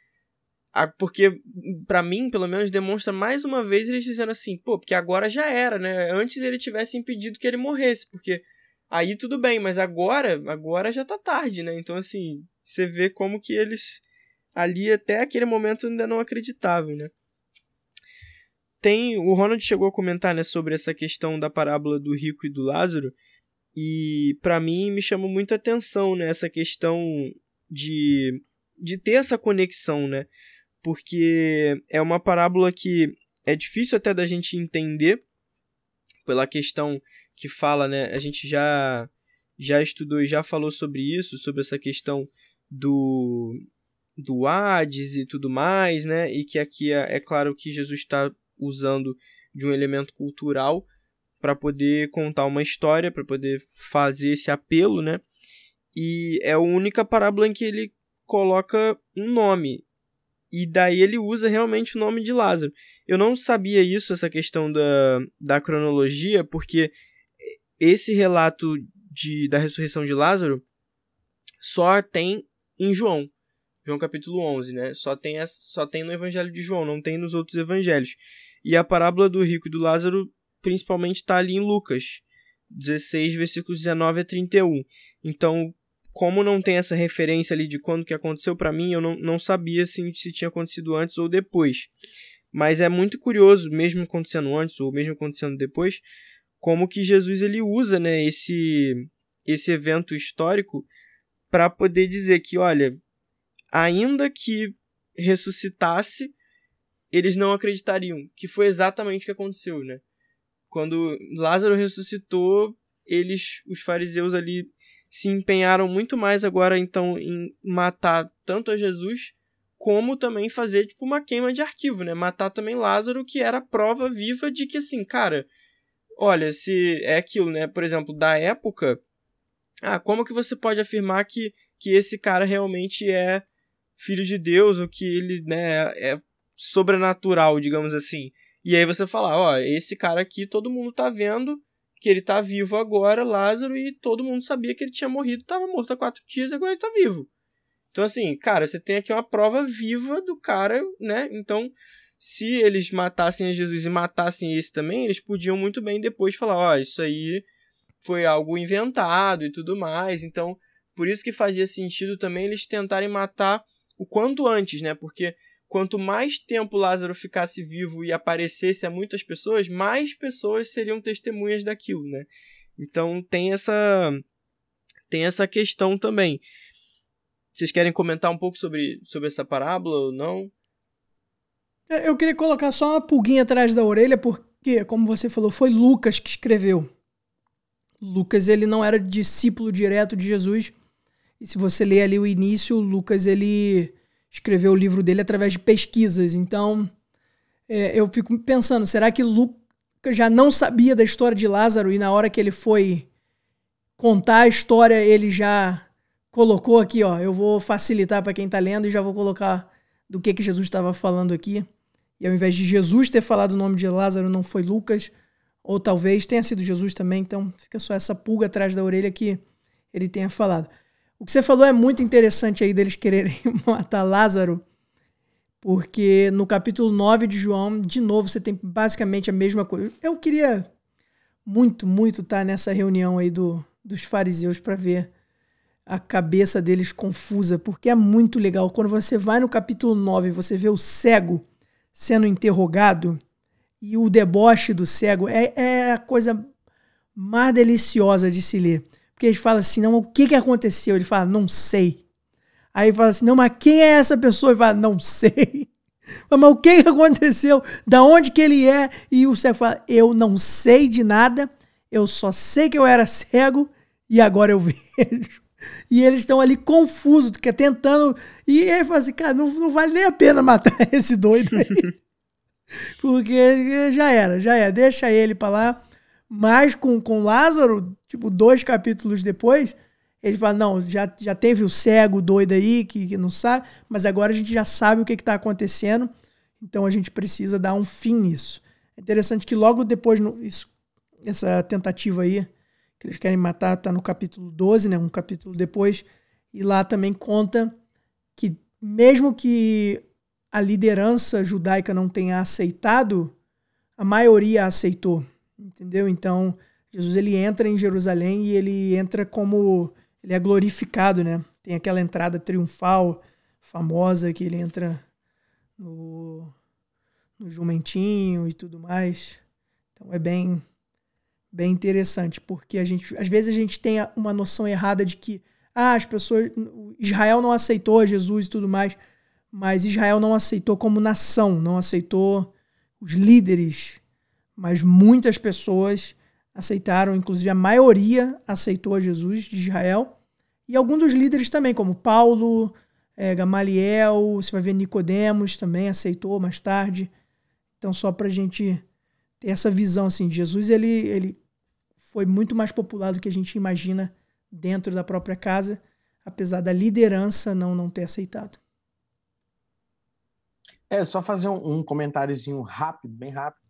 Porque, para mim, pelo menos, demonstra mais uma vez eles dizendo assim, pô, porque agora já era, né? Antes ele tivesse impedido que ele morresse, porque aí tudo bem, mas agora, agora já tá tarde, né? Então, assim, você vê como que eles ali até aquele momento ainda não acreditavam, né? Tem, o Ronald chegou a comentar, né, sobre essa questão da parábola do rico e do Lázaro, e para mim me chamou muita atenção, né, essa questão de de ter essa conexão, né? Porque é uma parábola que é difícil até da gente entender pela questão que fala, né? A gente já já estudou e já falou sobre isso, sobre essa questão do do Hades e tudo mais, né? E que aqui é, é claro que Jesus está usando de um elemento cultural para poder contar uma história, para poder fazer esse apelo, né? E é a única parábola em que ele coloca um nome. E daí ele usa realmente o nome de Lázaro. Eu não sabia isso, essa questão da, da cronologia, porque esse relato de, da ressurreição de Lázaro só tem em João. João capítulo 11, né? Só tem, só tem no evangelho de João, não tem nos outros evangelhos. E a parábola do rico e do Lázaro principalmente está ali em Lucas 16, versículos 19 a 31. Então, como não tem essa referência ali de quando que aconteceu para mim, eu não, não sabia se, se tinha acontecido antes ou depois. Mas é muito curioso, mesmo acontecendo antes ou mesmo acontecendo depois, como que Jesus ele usa né, esse, esse evento histórico para poder dizer que, olha, ainda que ressuscitasse, eles não acreditariam, que foi exatamente o que aconteceu, né? Quando Lázaro ressuscitou, eles, os fariseus ali se empenharam muito mais agora então em matar tanto a Jesus como também fazer tipo uma queima de arquivo, né? Matar também Lázaro, que era prova viva de que assim, cara, olha, se é aquilo, né? Por exemplo, da época, ah, como que você pode afirmar que que esse cara realmente é filho de Deus ou que ele, né, é sobrenatural, digamos assim? E aí você fala, ó, esse cara aqui todo mundo tá vendo, que ele tá vivo agora, Lázaro, e todo mundo sabia que ele tinha morrido, tava morto há quatro dias, agora ele tá vivo. Então, assim, cara, você tem aqui uma prova viva do cara, né? Então, se eles matassem Jesus e matassem esse também, eles podiam muito bem depois falar, ó, isso aí foi algo inventado e tudo mais. Então, por isso que fazia sentido também eles tentarem matar o quanto antes, né? Porque quanto mais tempo Lázaro ficasse vivo e aparecesse a muitas pessoas, mais pessoas seriam testemunhas daquilo, né? Então tem essa tem essa questão também. Vocês querem comentar um pouco sobre, sobre essa parábola ou não? É, eu queria colocar só uma pulguinha atrás da orelha, porque, como você falou, foi Lucas que escreveu. Lucas ele não era discípulo direto de Jesus. E se você ler ali o início, Lucas ele escreveu o livro dele através de pesquisas. Então, é, eu fico pensando, será que Lucas já não sabia da história de Lázaro e na hora que ele foi contar a história, ele já colocou aqui, ó, eu vou facilitar para quem está lendo e já vou colocar do que que Jesus estava falando aqui. E ao invés de Jesus ter falado o nome de Lázaro, não foi Lucas, ou talvez tenha sido Jesus também, então fica só essa pulga atrás da orelha que ele tenha falado. O que você falou é muito interessante aí deles quererem <laughs> matar Lázaro, porque no capítulo 9 de João, de novo, você tem basicamente a mesma coisa. Eu queria muito, muito estar nessa reunião aí do, dos fariseus para ver a cabeça deles confusa, porque é muito legal. Quando você vai no capítulo 9 você vê o cego sendo interrogado e o deboche do cego é, é a coisa mais deliciosa de se ler. Porque eles falam assim, não, o que, que aconteceu? Ele fala, não sei. Aí fala assim, não, mas quem é essa pessoa? Ele fala, não sei. <laughs> Mas o que, que aconteceu? Da onde que ele é? E o cego fala, eu não sei de nada, eu só sei que eu era cego e agora eu <laughs> vejo. E eles estão ali confusos, é tentando. E ele fala assim, cara, não, não vale nem a pena matar <laughs> esse doido aí. Porque já era, já é. Deixa ele para lá. Mas com, com Lázaro, tipo, dois capítulos depois, ele fala: não, já, já teve o cego doido aí que, que não sabe, mas agora a gente já sabe o que está acontecendo, então a gente precisa dar um fim nisso. É interessante que logo depois, no, isso, essa tentativa aí, que eles querem matar, está no capítulo 12, né, um capítulo depois, e lá também conta que, mesmo que a liderança judaica não tenha aceitado, a maioria aceitou. Entendeu? Então, Jesus ele entra em Jerusalém e ele entra como ele é glorificado, né? Tem aquela entrada triunfal famosa que ele entra no, no jumentinho e tudo mais. Então é bem bem interessante, porque a gente às vezes a gente tem uma noção errada de que ah, as pessoas Israel não aceitou Jesus e tudo mais, mas Israel não aceitou como nação, não aceitou os líderes mas muitas pessoas aceitaram, inclusive a maioria aceitou a Jesus de Israel, e alguns dos líderes também, como Paulo, é, Gamaliel, você vai ver Nicodemos também aceitou mais tarde. Então, só para a gente ter essa visão assim, Jesus ele, ele foi muito mais popular do que a gente imagina dentro da própria casa, apesar da liderança não, não ter aceitado. É, só fazer um, um comentáriozinho rápido, bem rápido.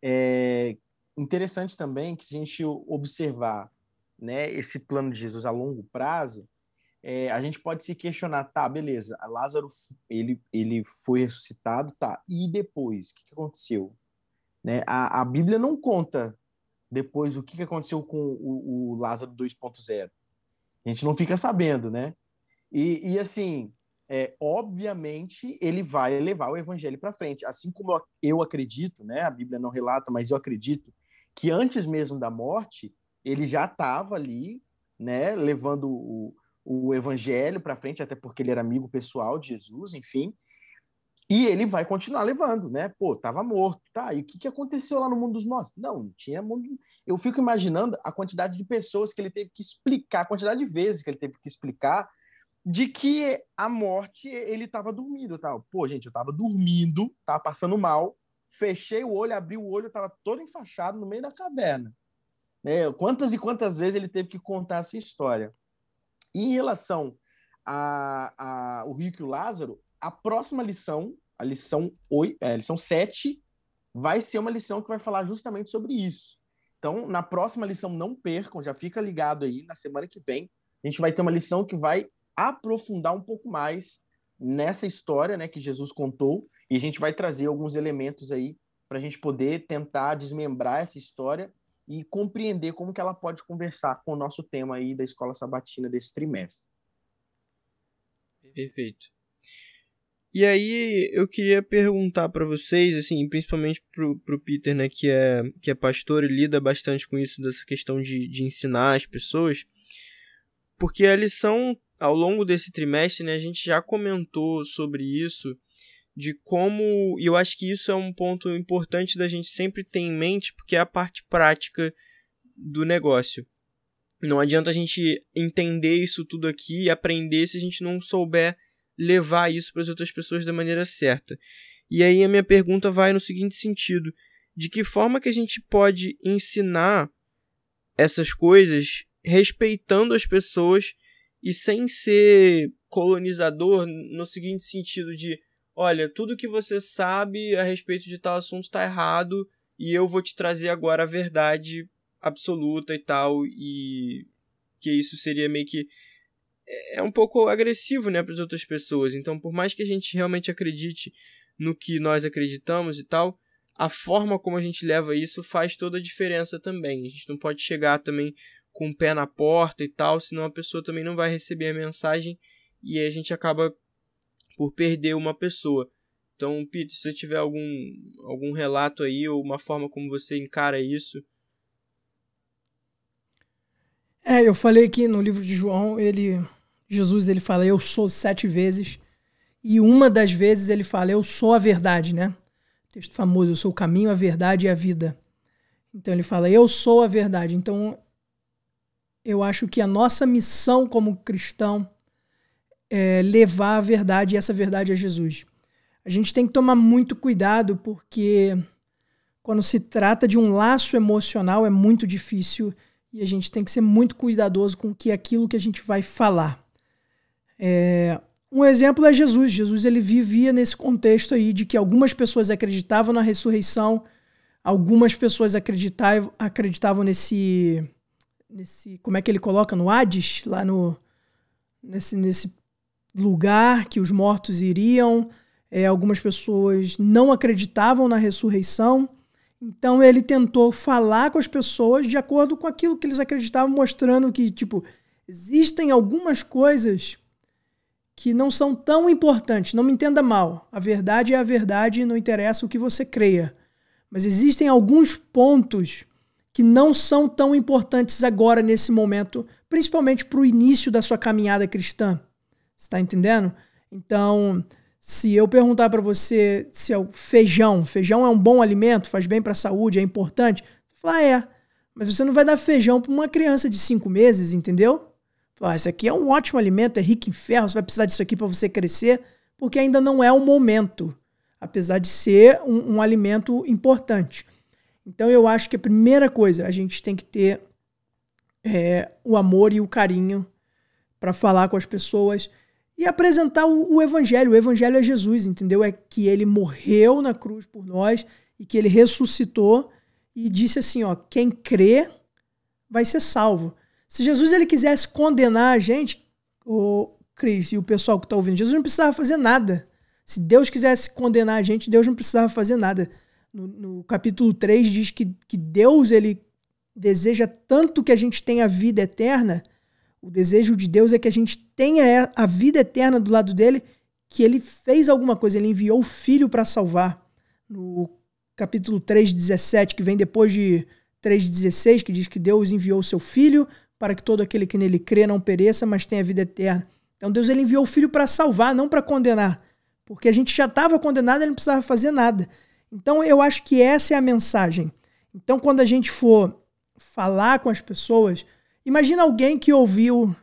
É interessante também que se a gente observar né, esse plano de Jesus a longo prazo, é, a gente pode se questionar, tá, beleza, Lázaro ele, ele foi ressuscitado, tá, e depois, o que, que aconteceu? Né? A, a Bíblia não conta depois o que, que aconteceu com o, o Lázaro 2.0. A gente não fica sabendo, né? E, e assim, é, obviamente, ele vai levar o evangelho para frente. Assim como eu acredito, né? A Bíblia não relata, mas eu acredito que antes mesmo da morte, ele já estava ali, né? Levando o, o evangelho para frente, até porque ele era amigo pessoal de Jesus, enfim. E ele vai continuar levando, né? Pô, tava morto, tá? E o que, que aconteceu lá no mundo dos mortos? Não, não tinha mundo. Eu fico imaginando a quantidade de pessoas que ele teve que explicar, a quantidade de vezes que ele teve que explicar de que a morte ele tava dormindo, tal. Pô, gente, eu tava dormindo, tava passando mal, fechei o olho, abri o olho, tava todo enfaixado no meio da caverna. É, quantas e quantas vezes ele teve que contar essa história? E em relação a, a o Rico e o Lázaro, a próxima lição, a lição, 8, é, a lição 7, vai ser uma lição que vai falar justamente sobre isso. Então, na próxima lição, não percam, já fica ligado aí, na semana que vem, a gente vai ter uma lição que vai aprofundar um pouco mais nessa história né, que Jesus contou, e a gente vai trazer alguns elementos aí para a gente poder tentar desmembrar essa história e compreender como que ela pode conversar com o nosso tema aí da escola sabatina desse trimestre. Perfeito. E aí eu queria perguntar para vocês, assim, principalmente pro, pro Peter, né, que é, que é pastor e lida bastante com isso, dessa questão de, de ensinar as pessoas, porque a lição, ao longo desse trimestre, né, a gente já comentou sobre isso, de como, e eu acho que isso é um ponto importante da gente sempre ter em mente, porque é a parte prática do negócio. Não adianta a gente entender isso tudo aqui e aprender se a gente não souber levar isso para as outras pessoas da maneira certa. E aí a minha pergunta vai no seguinte sentido: de que forma que a gente pode ensinar essas coisas respeitando as pessoas e sem ser colonizador no seguinte sentido de, olha, tudo que você sabe a respeito de tal assunto está errado e eu vou te trazer agora a verdade absoluta e tal e que isso seria meio que é, é um pouco agressivo, né, para as outras pessoas. Então, por mais que a gente realmente acredite no que nós acreditamos e tal, a forma como a gente leva isso faz toda a diferença também. A gente não pode chegar também com o pé na porta e tal, senão a pessoa também não vai receber a mensagem e a gente acaba por perder uma pessoa. Então, Peter, se você tiver algum, algum relato aí ou uma forma como você encara isso. É, eu falei que no livro de João, ele Jesus ele fala eu sou sete vezes e uma das vezes ele fala eu sou a verdade, né? Texto famoso, eu sou o caminho, a verdade e a vida. Então ele fala eu sou a verdade. Então eu acho que a nossa missão como cristão é levar a verdade e essa verdade a Jesus. A gente tem que tomar muito cuidado porque quando se trata de um laço emocional é muito difícil e a gente tem que ser muito cuidadoso com que aquilo que a gente vai falar. É, um exemplo é Jesus. Jesus ele vivia nesse contexto aí de que algumas pessoas acreditavam na ressurreição, algumas pessoas acreditavam, acreditavam nesse, nesse, como é que ele coloca no Hades, lá no nesse, nesse lugar que os mortos iriam. É, algumas pessoas não acreditavam na ressurreição. Então ele tentou falar com as pessoas de acordo com aquilo que eles acreditavam, mostrando que tipo existem algumas coisas que não são tão importantes. Não me entenda mal. A verdade é a verdade, não interessa o que você creia. Mas existem alguns pontos que não são tão importantes agora, nesse momento, principalmente para o início da sua caminhada cristã. Está entendendo? Então, se eu perguntar para você se é o feijão, feijão é um bom alimento, faz bem para a saúde, é importante, fala, ah, é. Mas você não vai dar feijão para uma criança de cinco meses, entendeu? Falou, ah, esse aqui é um ótimo alimento, é rico em ferro, você vai precisar disso aqui para você crescer, porque ainda não é o momento, apesar de ser um, um alimento importante. Então eu acho que a primeira coisa, a gente tem que ter é, o amor e o carinho para falar com as pessoas e apresentar o, o, evangelho. O evangelho é Jesus, entendeu? É que ele morreu na cruz por nós e que ele ressuscitou e disse assim, ó, quem crê vai ser salvo. Se Jesus ele quisesse condenar a gente, o Cris e o pessoal que está ouvindo, Jesus não precisava fazer nada. Se Deus quisesse condenar a gente, Deus não precisava fazer nada. No, no capítulo 3 diz que, que Deus ele deseja tanto que a gente tenha vida eterna. O desejo de Deus é que a gente tenha a vida eterna do lado dele, que ele fez alguma coisa, ele enviou o filho para salvar. No capítulo 3, 17, que vem depois de 3,16, que diz que Deus enviou o seu filho para que todo aquele que nele crê não pereça, mas tenha vida eterna. Então Deus ele enviou o filho para salvar, não para condenar. Porque a gente já estava condenado, ele não precisava fazer nada. Então eu acho que essa é a mensagem. Então quando a gente for falar com as pessoas, imagina alguém que ouviu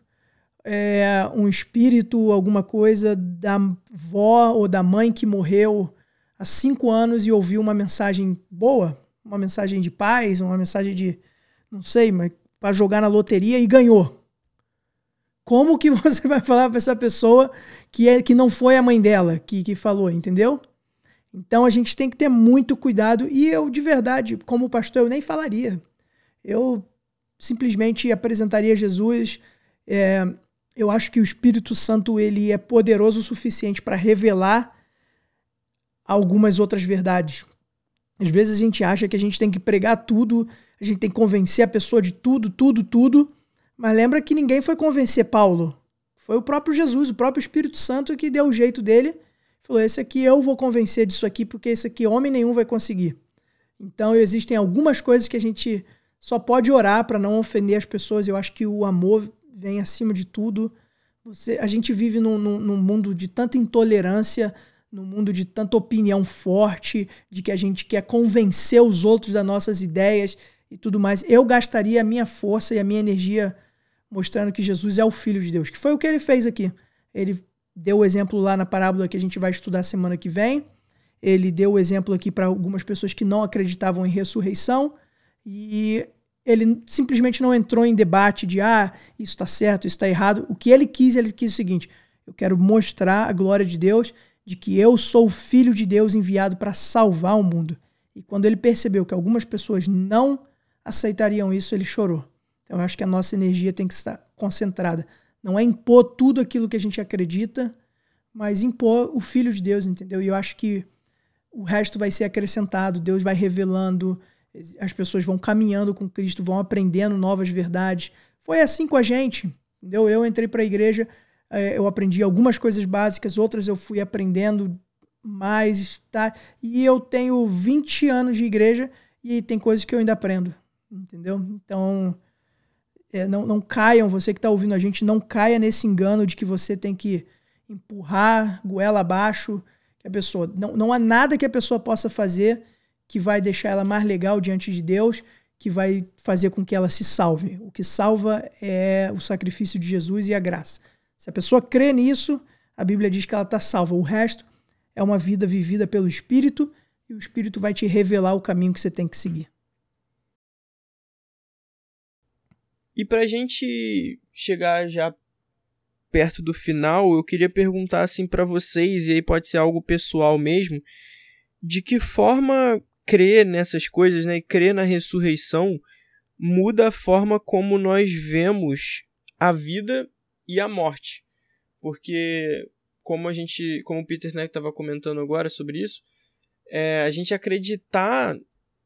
é, um espírito, alguma coisa da vó ou da mãe que morreu há cinco anos e ouviu uma mensagem boa, uma mensagem de paz, uma mensagem de, não sei, mas para jogar na loteria e ganhou. Como que <laughs> você vai falar para essa pessoa que, é, que não foi a mãe dela que, que falou, entendeu? Então a gente tem que ter muito cuidado e eu, de verdade, como pastor, eu nem falaria. Eu simplesmente apresentaria Jesus. É, eu acho que o Espírito Santo ele é poderoso o suficiente para revelar algumas outras verdades. Às vezes a gente acha que a gente tem que pregar tudo a gente tem que convencer a pessoa de tudo, tudo, tudo. Mas lembra que ninguém foi convencer Paulo. Foi o próprio Jesus, o próprio Espírito Santo que deu o jeito dele. Falou: esse aqui eu vou convencer disso aqui, porque esse aqui homem nenhum vai conseguir. Então existem algumas coisas que a gente só pode orar para não ofender as pessoas. Eu acho que o amor vem acima de tudo. Você, a gente vive num, num, num mundo de tanta intolerância, num mundo de tanta opinião forte, de que a gente quer convencer os outros das nossas ideias e tudo mais, eu gastaria a minha força e a minha energia mostrando que Jesus é o Filho de Deus, que foi o que ele fez aqui. Ele deu o exemplo lá na parábola que a gente vai estudar semana que vem. Ele deu o exemplo aqui para algumas pessoas que não acreditavam em ressurreição. E ele simplesmente não entrou em debate de ah, isso está certo, isso está errado. O que ele quis, ele quis o seguinte: eu quero mostrar a glória de Deus, de que eu sou o Filho de Deus enviado para salvar o mundo. E quando ele percebeu que algumas pessoas não aceitariam isso, ele chorou. Então eu acho que a nossa energia tem que estar concentrada. Não é impor tudo aquilo que a gente acredita, mas impor o Filho de Deus, entendeu? E eu acho que o resto vai ser acrescentado, Deus vai revelando, as pessoas vão caminhando com Cristo, vão aprendendo novas verdades. Foi assim com a gente, entendeu? Eu entrei para a igreja, eh, eu aprendi algumas coisas básicas, outras eu fui aprendendo mais, tá? E eu tenho 20 anos de igreja e tem coisas que eu ainda aprendo entendeu? Então, é, não, não caiam, você que está ouvindo a gente, não caia nesse engano de que você tem que empurrar goela abaixo que a pessoa. Não, não há nada que a pessoa possa fazer que vai deixar ela mais legal diante de Deus, que vai fazer com que ela se salve. O que salva é o sacrifício de Jesus e a graça. Se a pessoa crê nisso, a Bíblia diz que ela está salva. O resto é uma vida vivida pelo Espírito e o Espírito vai te revelar o caminho que você tem que seguir. E para a gente chegar já perto do final, eu queria perguntar assim para vocês, e aí pode ser algo pessoal mesmo, de que forma crer nessas coisas, né, e crer na ressurreição muda a forma como nós vemos a vida e a morte. Porque como a gente, como o Peter né, estava comentando agora sobre isso, é, a gente acreditar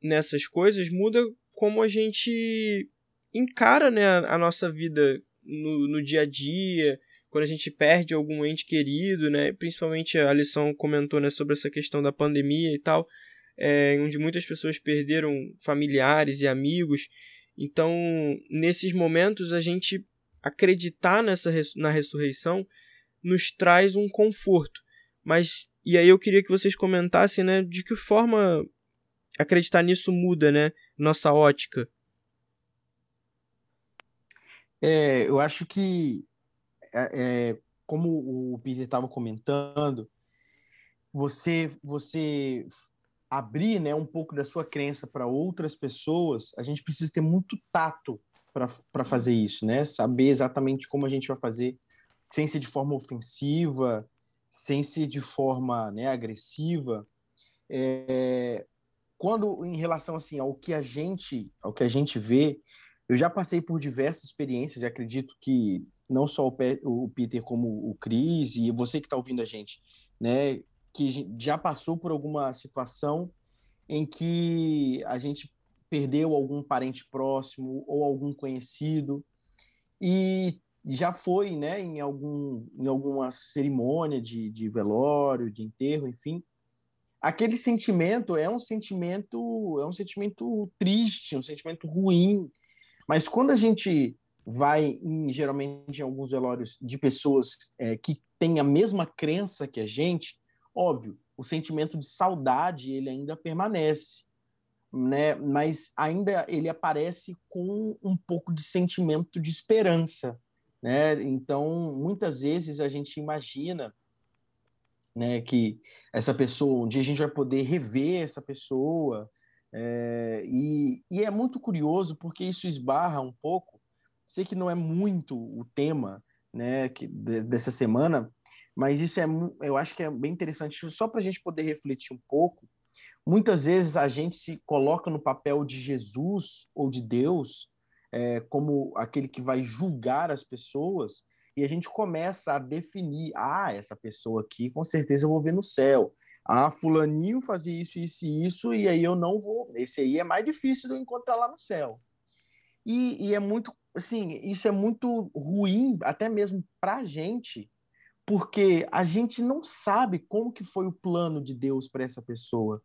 nessas coisas muda como a gente encara né, a, a nossa vida no, no dia a dia, quando a gente perde algum ente querido, né? Principalmente a lição comentou né, sobre essa questão da pandemia e tal, é, onde muitas pessoas perderam familiares e amigos. Então, nesses momentos, a gente acreditar nessa na ressurreição nos traz um conforto. Mas e aí eu queria que vocês comentassem, né, de que forma acreditar nisso muda, né, nossa ótica. É, eu acho que, é, é como o Peter estava comentando, você, você abrir né, um pouco da sua crença para outras pessoas, a gente precisa ter muito tato para fazer isso, né? Saber exatamente como a gente vai fazer, sem ser de forma ofensiva, sem ser de forma né, agressiva. É, quando em relação assim ao que a gente ao que a gente vê eu já passei por diversas experiências e acredito que não só o, Pe o Peter como o Cris e você que está ouvindo a gente né que já passou por alguma situação em que a gente perdeu algum parente próximo ou algum conhecido e já foi né em algum em alguma cerimônia de, de velório de enterro enfim aquele sentimento é um sentimento é um sentimento triste, um sentimento ruim. Mas quando a gente vai em, geralmente em alguns velórios de pessoas é, que têm a mesma crença que a gente, óbvio, o sentimento de saudade ele ainda permanece, né? Mas ainda ele aparece com um pouco de sentimento de esperança, né? Então, muitas vezes a gente imagina né? Que essa pessoa, um dia a gente vai poder rever essa pessoa. É, e, e, é muito curioso porque isso esbarra um pouco. Sei que não é muito o tema, né, que, de, dessa semana, mas isso é, eu acho que é bem interessante só para a gente poder refletir um pouco. Muitas vezes a gente se coloca no papel de Jesus ou de Deus é, como aquele que vai julgar as pessoas e a gente começa a definir, ah, essa pessoa aqui com certeza eu vou ver no céu. Ah, fulaninho fazia isso, isso e isso, e aí eu não vou. Esse aí é mais difícil de eu encontrar lá no céu. E, e é muito, assim, isso é muito ruim, até mesmo para a gente, porque a gente não sabe como que foi o plano de Deus para essa pessoa.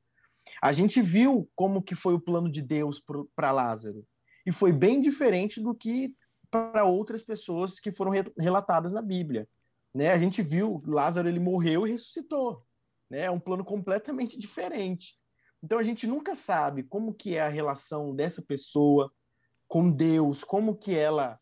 A gente viu como que foi o plano de Deus para Lázaro. E foi bem diferente do que para outras pessoas que foram re relatadas na Bíblia. Né? A gente viu Lázaro ele morreu e ressuscitou. Né? É um plano completamente diferente. Então a gente nunca sabe como que é a relação dessa pessoa com Deus, como que ela,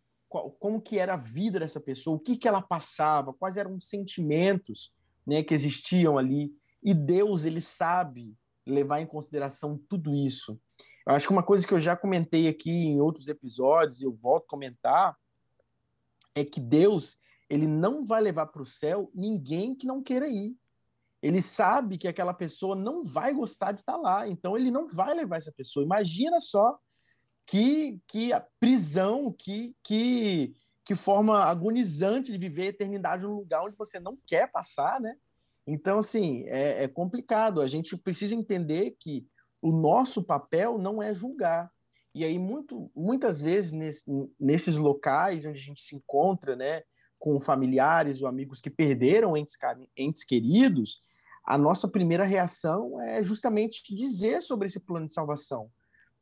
como que era a vida dessa pessoa, o que que ela passava, quais eram os sentimentos, né, que existiam ali. E Deus ele sabe levar em consideração tudo isso. Eu acho que uma coisa que eu já comentei aqui em outros episódios, e eu volto a comentar, é que Deus ele não vai levar para o céu ninguém que não queira ir. Ele sabe que aquela pessoa não vai gostar de estar lá, então ele não vai levar essa pessoa. Imagina só que, que a prisão, que, que, que forma agonizante de viver a eternidade num lugar onde você não quer passar, né? Então, assim, é, é complicado. A gente precisa entender que o nosso papel não é julgar. E aí, muito, muitas vezes, nesse, nesses locais onde a gente se encontra, né, com familiares ou amigos que perderam entes, entes queridos, a nossa primeira reação é justamente dizer sobre esse plano de salvação.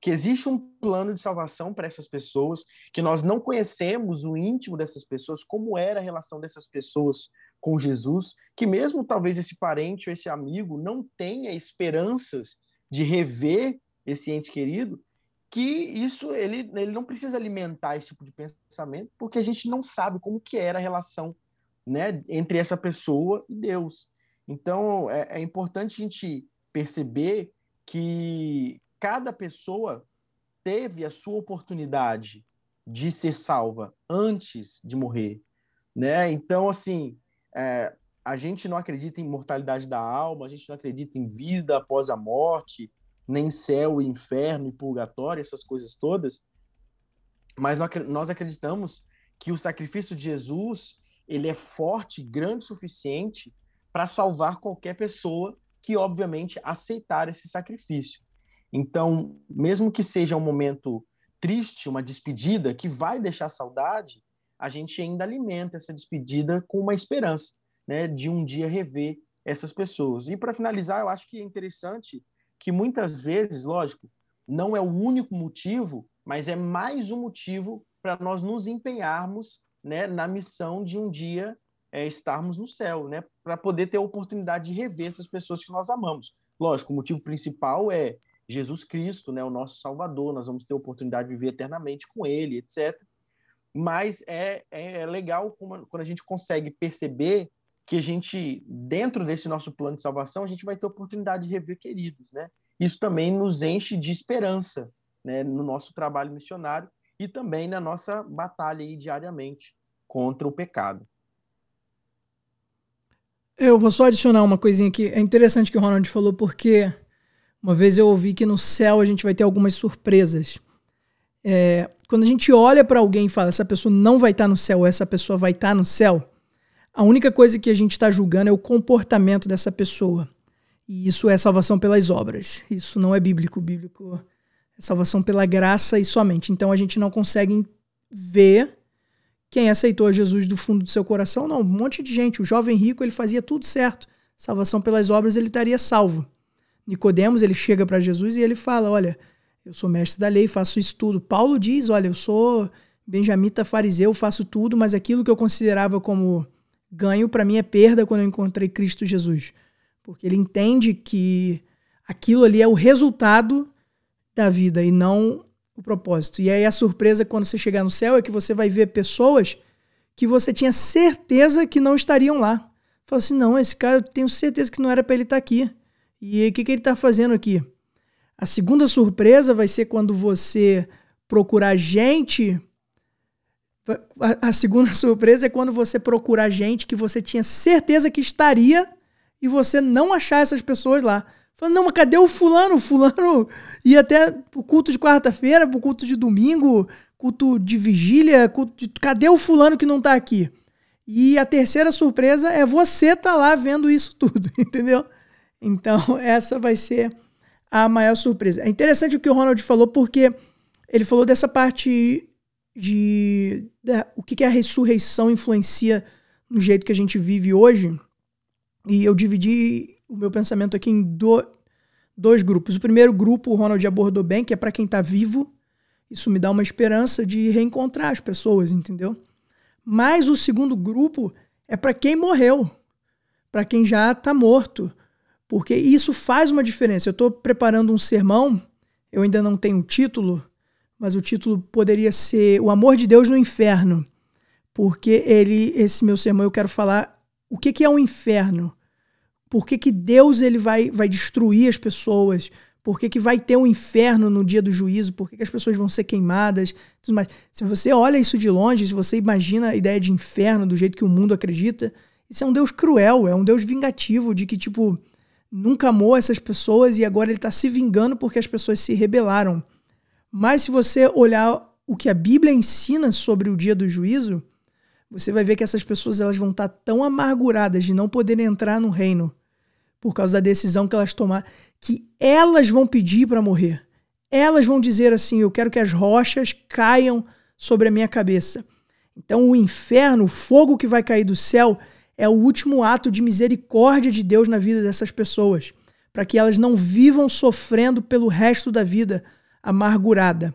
Que existe um plano de salvação para essas pessoas, que nós não conhecemos o íntimo dessas pessoas, como era a relação dessas pessoas com Jesus, que mesmo talvez esse parente ou esse amigo não tenha esperanças de rever esse ente querido, que isso ele, ele não precisa alimentar esse tipo de pensamento, porque a gente não sabe como que era a relação né, entre essa pessoa e Deus. Então é, é importante a gente perceber que cada pessoa teve a sua oportunidade de ser salva antes de morrer, né? Então assim, é, a gente não acredita em mortalidade da alma, a gente não acredita em vida após a morte, nem céu, inferno e purgatório, essas coisas todas. Mas nós acreditamos que o sacrifício de Jesus ele é forte, grande o suficiente para salvar qualquer pessoa que, obviamente, aceitar esse sacrifício. Então, mesmo que seja um momento triste, uma despedida que vai deixar saudade, a gente ainda alimenta essa despedida com uma esperança né, de um dia rever essas pessoas. E para finalizar, eu acho que é interessante que muitas vezes, lógico, não é o único motivo, mas é mais um motivo para nós nos empenharmos né, na missão de um dia é, estarmos no céu, né, para poder ter a oportunidade de rever essas pessoas que nós amamos. Lógico, o motivo principal é Jesus Cristo, né, o nosso Salvador, nós vamos ter a oportunidade de viver eternamente com Ele, etc. Mas é, é legal quando a gente consegue perceber que a gente, dentro desse nosso plano de salvação, a gente vai ter oportunidade de rever queridos, né? Isso também nos enche de esperança, né, no nosso trabalho missionário e também na nossa batalha aí diariamente contra o pecado. Eu vou só adicionar uma coisinha aqui. É interessante que o Ronald falou, porque uma vez eu ouvi que no céu a gente vai ter algumas surpresas. É, quando a gente olha para alguém e fala, essa pessoa não vai estar tá no céu, ou essa pessoa vai estar tá no céu, a única coisa que a gente está julgando é o comportamento dessa pessoa. E isso é salvação pelas obras. Isso não é bíblico. Bíblico é salvação pela graça e somente. Então a gente não consegue ver quem aceitou Jesus do fundo do seu coração, não. Um monte de gente. O jovem rico, ele fazia tudo certo. Salvação pelas obras, ele estaria salvo. Nicodemos, ele chega para Jesus e ele fala: Olha, eu sou mestre da lei, faço isso tudo. Paulo diz: Olha, eu sou benjamita fariseu, faço tudo, mas aquilo que eu considerava como ganho, para mim é perda quando eu encontrei Cristo Jesus. Porque ele entende que aquilo ali é o resultado da vida e não o propósito. E aí a surpresa quando você chegar no céu é que você vai ver pessoas que você tinha certeza que não estariam lá. Fala assim: não, esse cara eu tenho certeza que não era para ele estar tá aqui. E o que, que ele está fazendo aqui? A segunda surpresa vai ser quando você procurar gente. A, segunda <laughs> surpresa é quando você procurar gente que você tinha certeza que estaria e você não achar essas pessoas lá. Falando, não, mas cadê o fulano? O fulano <laughs> ia até pro culto de quarta-feira, pro culto de domingo, culto de vigília, culto de... cadê o fulano que não tá aqui? E a terceira surpresa é você tá lá vendo isso <laughs> tudo, entendeu? Então, <laughs> essa vai ser a maior surpresa. É interessante o que o Ronald falou, porque ele falou dessa parte de, de o que, que a ressurreição influencia no jeito que a gente vive hoje. E eu dividi o meu pensamento aqui em do, dois grupos. O primeiro grupo, o Ronald abordou bem, que é para quem está vivo. Isso me dá uma esperança de reencontrar as pessoas, entendeu? Mas o segundo grupo é para quem morreu, para quem já está morto, porque isso faz uma diferença. Eu estou preparando um sermão, eu ainda não tenho o título, mas o título poderia ser O Amor de Deus no Inferno, porque ele, esse meu sermão eu quero falar o que, que é um inferno, por que, que Deus ele vai, vai destruir as pessoas? Por que, que vai ter um inferno no dia do juízo? Por que, que as pessoas vão ser queimadas? Tudo mais. Se você olha isso de longe, se você imagina a ideia de inferno do jeito que o mundo acredita, isso é um Deus cruel, é um Deus vingativo, de que, tipo, nunca amou essas pessoas e agora ele está se vingando porque as pessoas se rebelaram. Mas se você olhar o que a Bíblia ensina sobre o dia do juízo, você vai ver que essas pessoas elas vão estar tá tão amarguradas de não poderem entrar no reino por causa da decisão que elas tomaram, que elas vão pedir para morrer. Elas vão dizer assim: Eu quero que as rochas caiam sobre a minha cabeça. Então, o inferno, o fogo que vai cair do céu, é o último ato de misericórdia de Deus na vida dessas pessoas, para que elas não vivam sofrendo pelo resto da vida amargurada.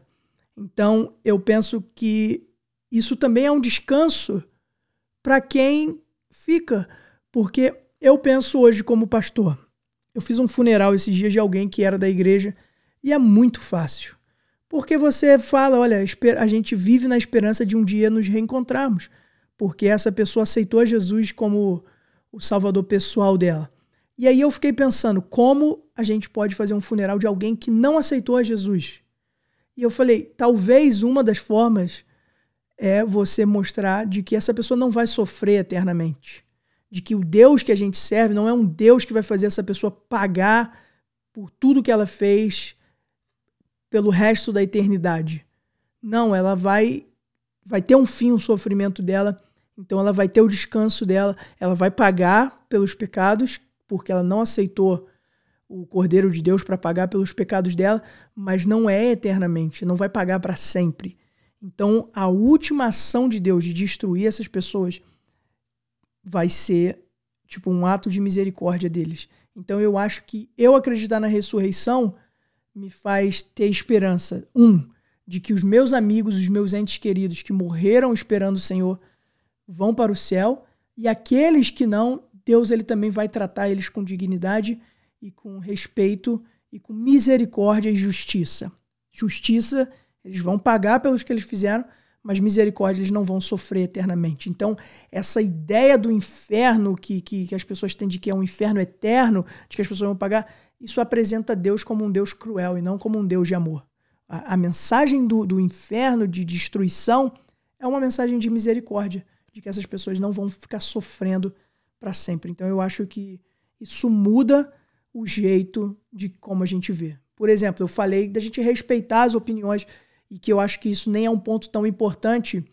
Então, eu penso que isso também é um descanso para quem fica, porque eu penso hoje como pastor. Eu fiz um funeral esses dias de alguém que era da igreja e é muito fácil. Porque você fala, olha, a gente vive na esperança de um dia nos reencontrarmos, porque essa pessoa aceitou Jesus como o salvador pessoal dela. E aí eu fiquei pensando, como a gente pode fazer um funeral de alguém que não aceitou a Jesus? E eu falei, talvez uma das formas é você mostrar de que essa pessoa não vai sofrer eternamente de que o Deus que a gente serve não é um Deus que vai fazer essa pessoa pagar por tudo que ela fez pelo resto da eternidade. Não, ela vai vai ter um fim o sofrimento dela, então ela vai ter o descanso dela, ela vai pagar pelos pecados, porque ela não aceitou o Cordeiro de Deus para pagar pelos pecados dela, mas não é eternamente, não vai pagar para sempre. Então, a última ação de Deus de destruir essas pessoas vai ser tipo um ato de misericórdia deles. Então eu acho que eu acreditar na ressurreição me faz ter esperança. Um, de que os meus amigos, os meus entes queridos que morreram esperando o Senhor vão para o céu e aqueles que não, Deus ele também vai tratar eles com dignidade e com respeito e com misericórdia e justiça. Justiça, eles vão pagar pelos que eles fizeram, mas misericórdia eles não vão sofrer eternamente. Então, essa ideia do inferno que, que, que, as pessoas têm de que é um inferno eterno, de que as pessoas vão pagar, isso apresenta Deus como um Deus cruel e não como um Deus de amor. A, a mensagem do, do inferno, de destruição, é uma mensagem de misericórdia, de que essas pessoas não vão ficar sofrendo para sempre. Então, eu acho que isso muda o jeito de como a gente vê. Por exemplo, eu falei da gente respeitar as opiniões e que eu acho que isso nem é um ponto tão importante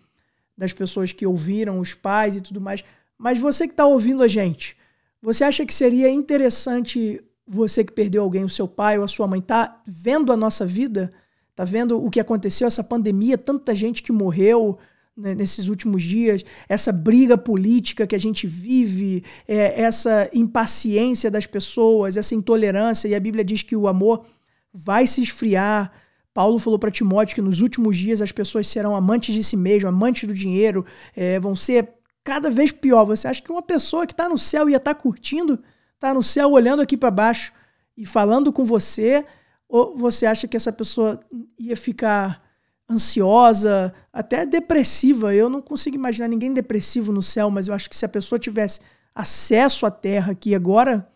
das pessoas que ouviram, os pais e tudo mais. Mas você que está ouvindo a gente, você acha que seria interessante você que perdeu alguém, o seu pai ou a sua mãe, tá vendo a nossa vida, tá vendo o que aconteceu, essa pandemia, tanta gente que morreu, nesses últimos dias, essa briga política que a gente vive, é, essa impaciência das pessoas, essa intolerância, e a Bíblia diz que o amor vai se esfriar. Paulo falou para Timóteo que nos últimos dias as pessoas serão amantes de si mesmo, amantes do dinheiro, é, vão ser cada vez pior. Você acha que uma pessoa que está no céu ia estar tá curtindo, está no céu olhando aqui para baixo e falando com você, ou você acha que essa pessoa ia ficar ansiosa, até depressiva. Eu não consigo imaginar ninguém depressivo no céu, mas eu acho que se a pessoa tivesse acesso à terra aqui agora,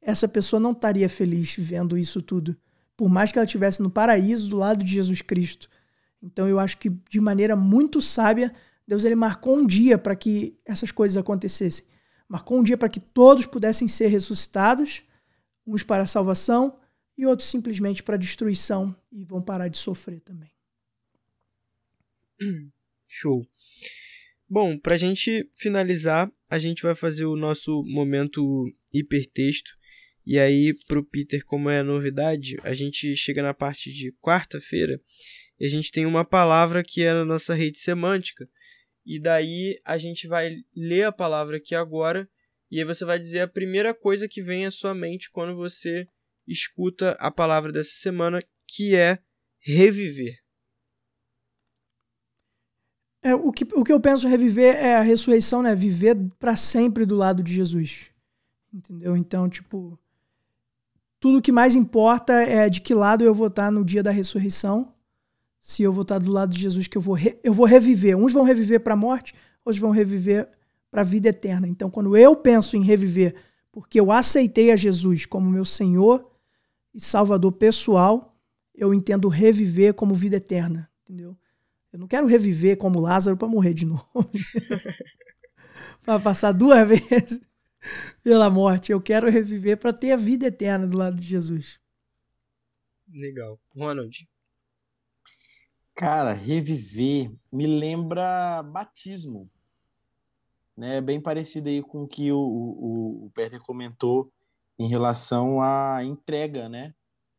essa pessoa não estaria feliz vendo isso tudo. Por mais que ela estivesse no paraíso do lado de Jesus Cristo. Então eu acho que de maneira muito sábia, Deus ele marcou um dia para que essas coisas acontecessem. Marcou um dia para que todos pudessem ser ressuscitados, uns para a salvação e outros simplesmente para a destruição e vão parar de sofrer também. <clears throat> Show. Bom, para a gente finalizar, a gente vai fazer o nosso momento hipertexto. E aí, para o Peter, como é a novidade, a gente chega na parte de quarta-feira e a gente tem uma palavra que é na nossa rede semântica. E daí a gente vai ler a palavra aqui agora e aí você vai dizer a primeira coisa que vem à sua mente quando você escuta a palavra dessa semana, que é reviver. É, o, que, o que eu penso reviver é a ressurreição, né? Viver para sempre do lado de Jesus. Entendeu? Então, tipo, tudo que mais importa é de que lado eu vou estar no dia da ressurreição. Se eu vou estar do lado de Jesus, que eu vou, re, eu vou reviver. Uns vão reviver para a morte, outros vão reviver para a vida eterna. Então, quando eu penso em reviver, porque eu aceitei a Jesus como meu Senhor e Salvador pessoal, eu entendo reviver como vida eterna, entendeu? Eu não quero reviver como Lázaro para morrer de novo. <laughs> para passar duas <laughs> vezes pela morte. Eu quero reviver para ter a vida eterna do lado de Jesus. Legal. Ronald. Cara, reviver me lembra batismo. Né? Bem parecido aí com o que o, o, o Peter comentou em relação à entrega, né?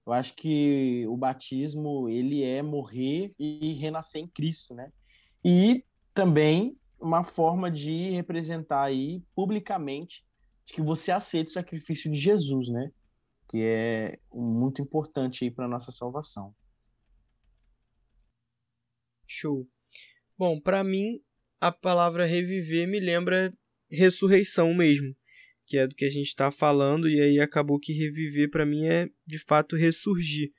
Eu acho que o batismo ele é morrer e renascer em Cristo, né? E também uma forma de representar aí publicamente que você aceita o sacrifício de Jesus, né? Que é muito importante aí para nossa salvação. Show. Bom, para mim a palavra reviver me lembra ressurreição mesmo que é do que a gente está falando, e aí acabou que reviver para mim é de fato ressurgir.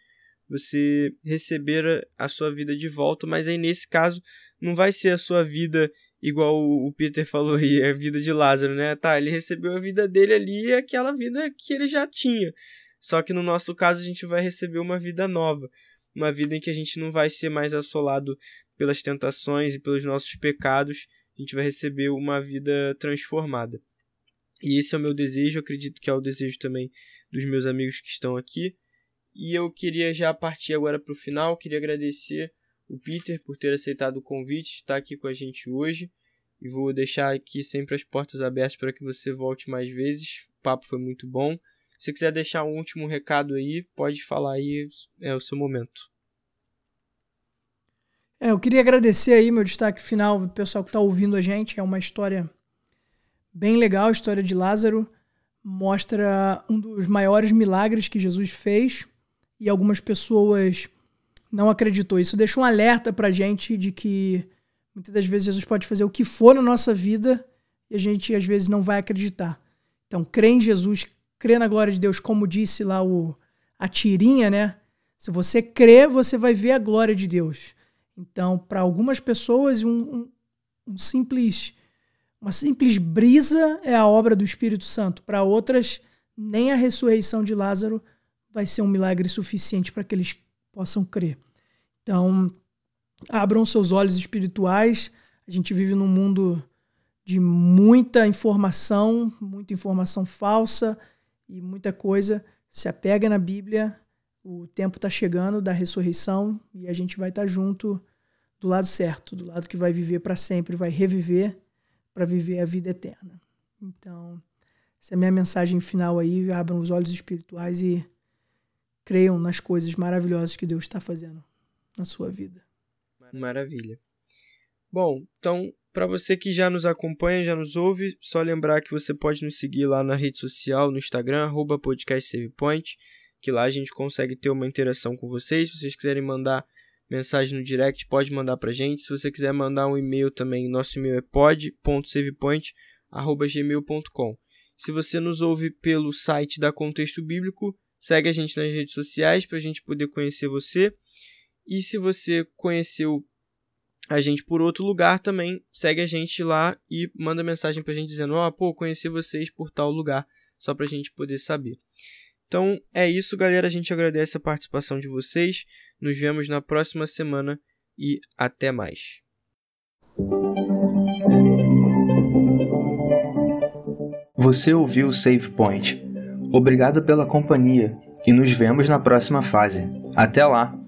Você receber a sua vida de volta, mas aí nesse caso não vai ser a sua vida igual o Peter falou aí, a vida de Lázaro, né? Tá, ele recebeu a vida dele ali aquela vida que ele já tinha. Só que no nosso caso a gente vai receber uma vida nova, uma vida em que a gente não vai ser mais assolado pelas tentações e pelos nossos pecados, a gente vai receber uma vida transformada. E esse é o meu desejo, acredito que é o desejo também dos meus amigos que estão aqui. E eu queria já partir agora para o final, queria agradecer o Peter por ter aceitado o convite, estar aqui com a gente hoje. E vou deixar aqui sempre as portas abertas para que você volte mais vezes. O papo foi muito bom. Se quiser deixar um último recado aí, pode falar aí, é o seu momento. É, eu queria agradecer aí meu destaque final, o pessoal que está ouvindo a gente. É uma história Bem legal a história de Lázaro. Mostra um dos maiores milagres que Jesus fez e algumas pessoas não acreditou. Isso deixa um alerta pra gente de que muitas das vezes Jesus pode fazer o que for na nossa vida e a gente às vezes não vai acreditar. Então, crê em Jesus, crê na glória de Deus, como disse lá o a tirinha, né? Se você crê, você vai ver a glória de Deus. Então, para algumas pessoas, um, um, um, simples, uma simples brisa é a obra do Espírito Santo. Para outras, nem a ressurreição de Lázaro vai ser um milagre suficiente para que eles possam crer. Então, abram seus olhos espirituais. A gente vive num mundo de muita informação, muita informação falsa e muita coisa. Se apega na Bíblia, o tempo está chegando da ressurreição e a gente vai estar tá junto do lado certo, do lado que vai viver para sempre, vai reviver para viver a vida eterna. Então, essa é a minha mensagem final aí. Abram os olhos espirituais e creiam nas coisas maravilhosas que Deus está fazendo na sua vida. Maravilha. Bom, então, para você que já nos acompanha, já nos ouve, só lembrar que você pode nos seguir lá na rede social, no Instagram, podcastsavepoint, que lá a gente consegue ter uma interação com vocês. Se vocês quiserem mandar mensagem no direct, pode mandar pra gente. Se você quiser mandar um e-mail também, nosso e-mail é pod.savepoint.gmail.com. Se você nos ouve pelo site da Contexto Bíblico, segue a gente nas redes sociais para a gente poder conhecer você. E se você conheceu a gente por outro lugar também, segue a gente lá e manda mensagem pra gente dizendo: Ó, oh, pô, conheci vocês por tal lugar, só pra gente poder saber. Então é isso, galera. A gente agradece a participação de vocês. Nos vemos na próxima semana e até mais. Você ouviu o Save Point. Obrigado pela companhia e nos vemos na próxima fase. Até lá!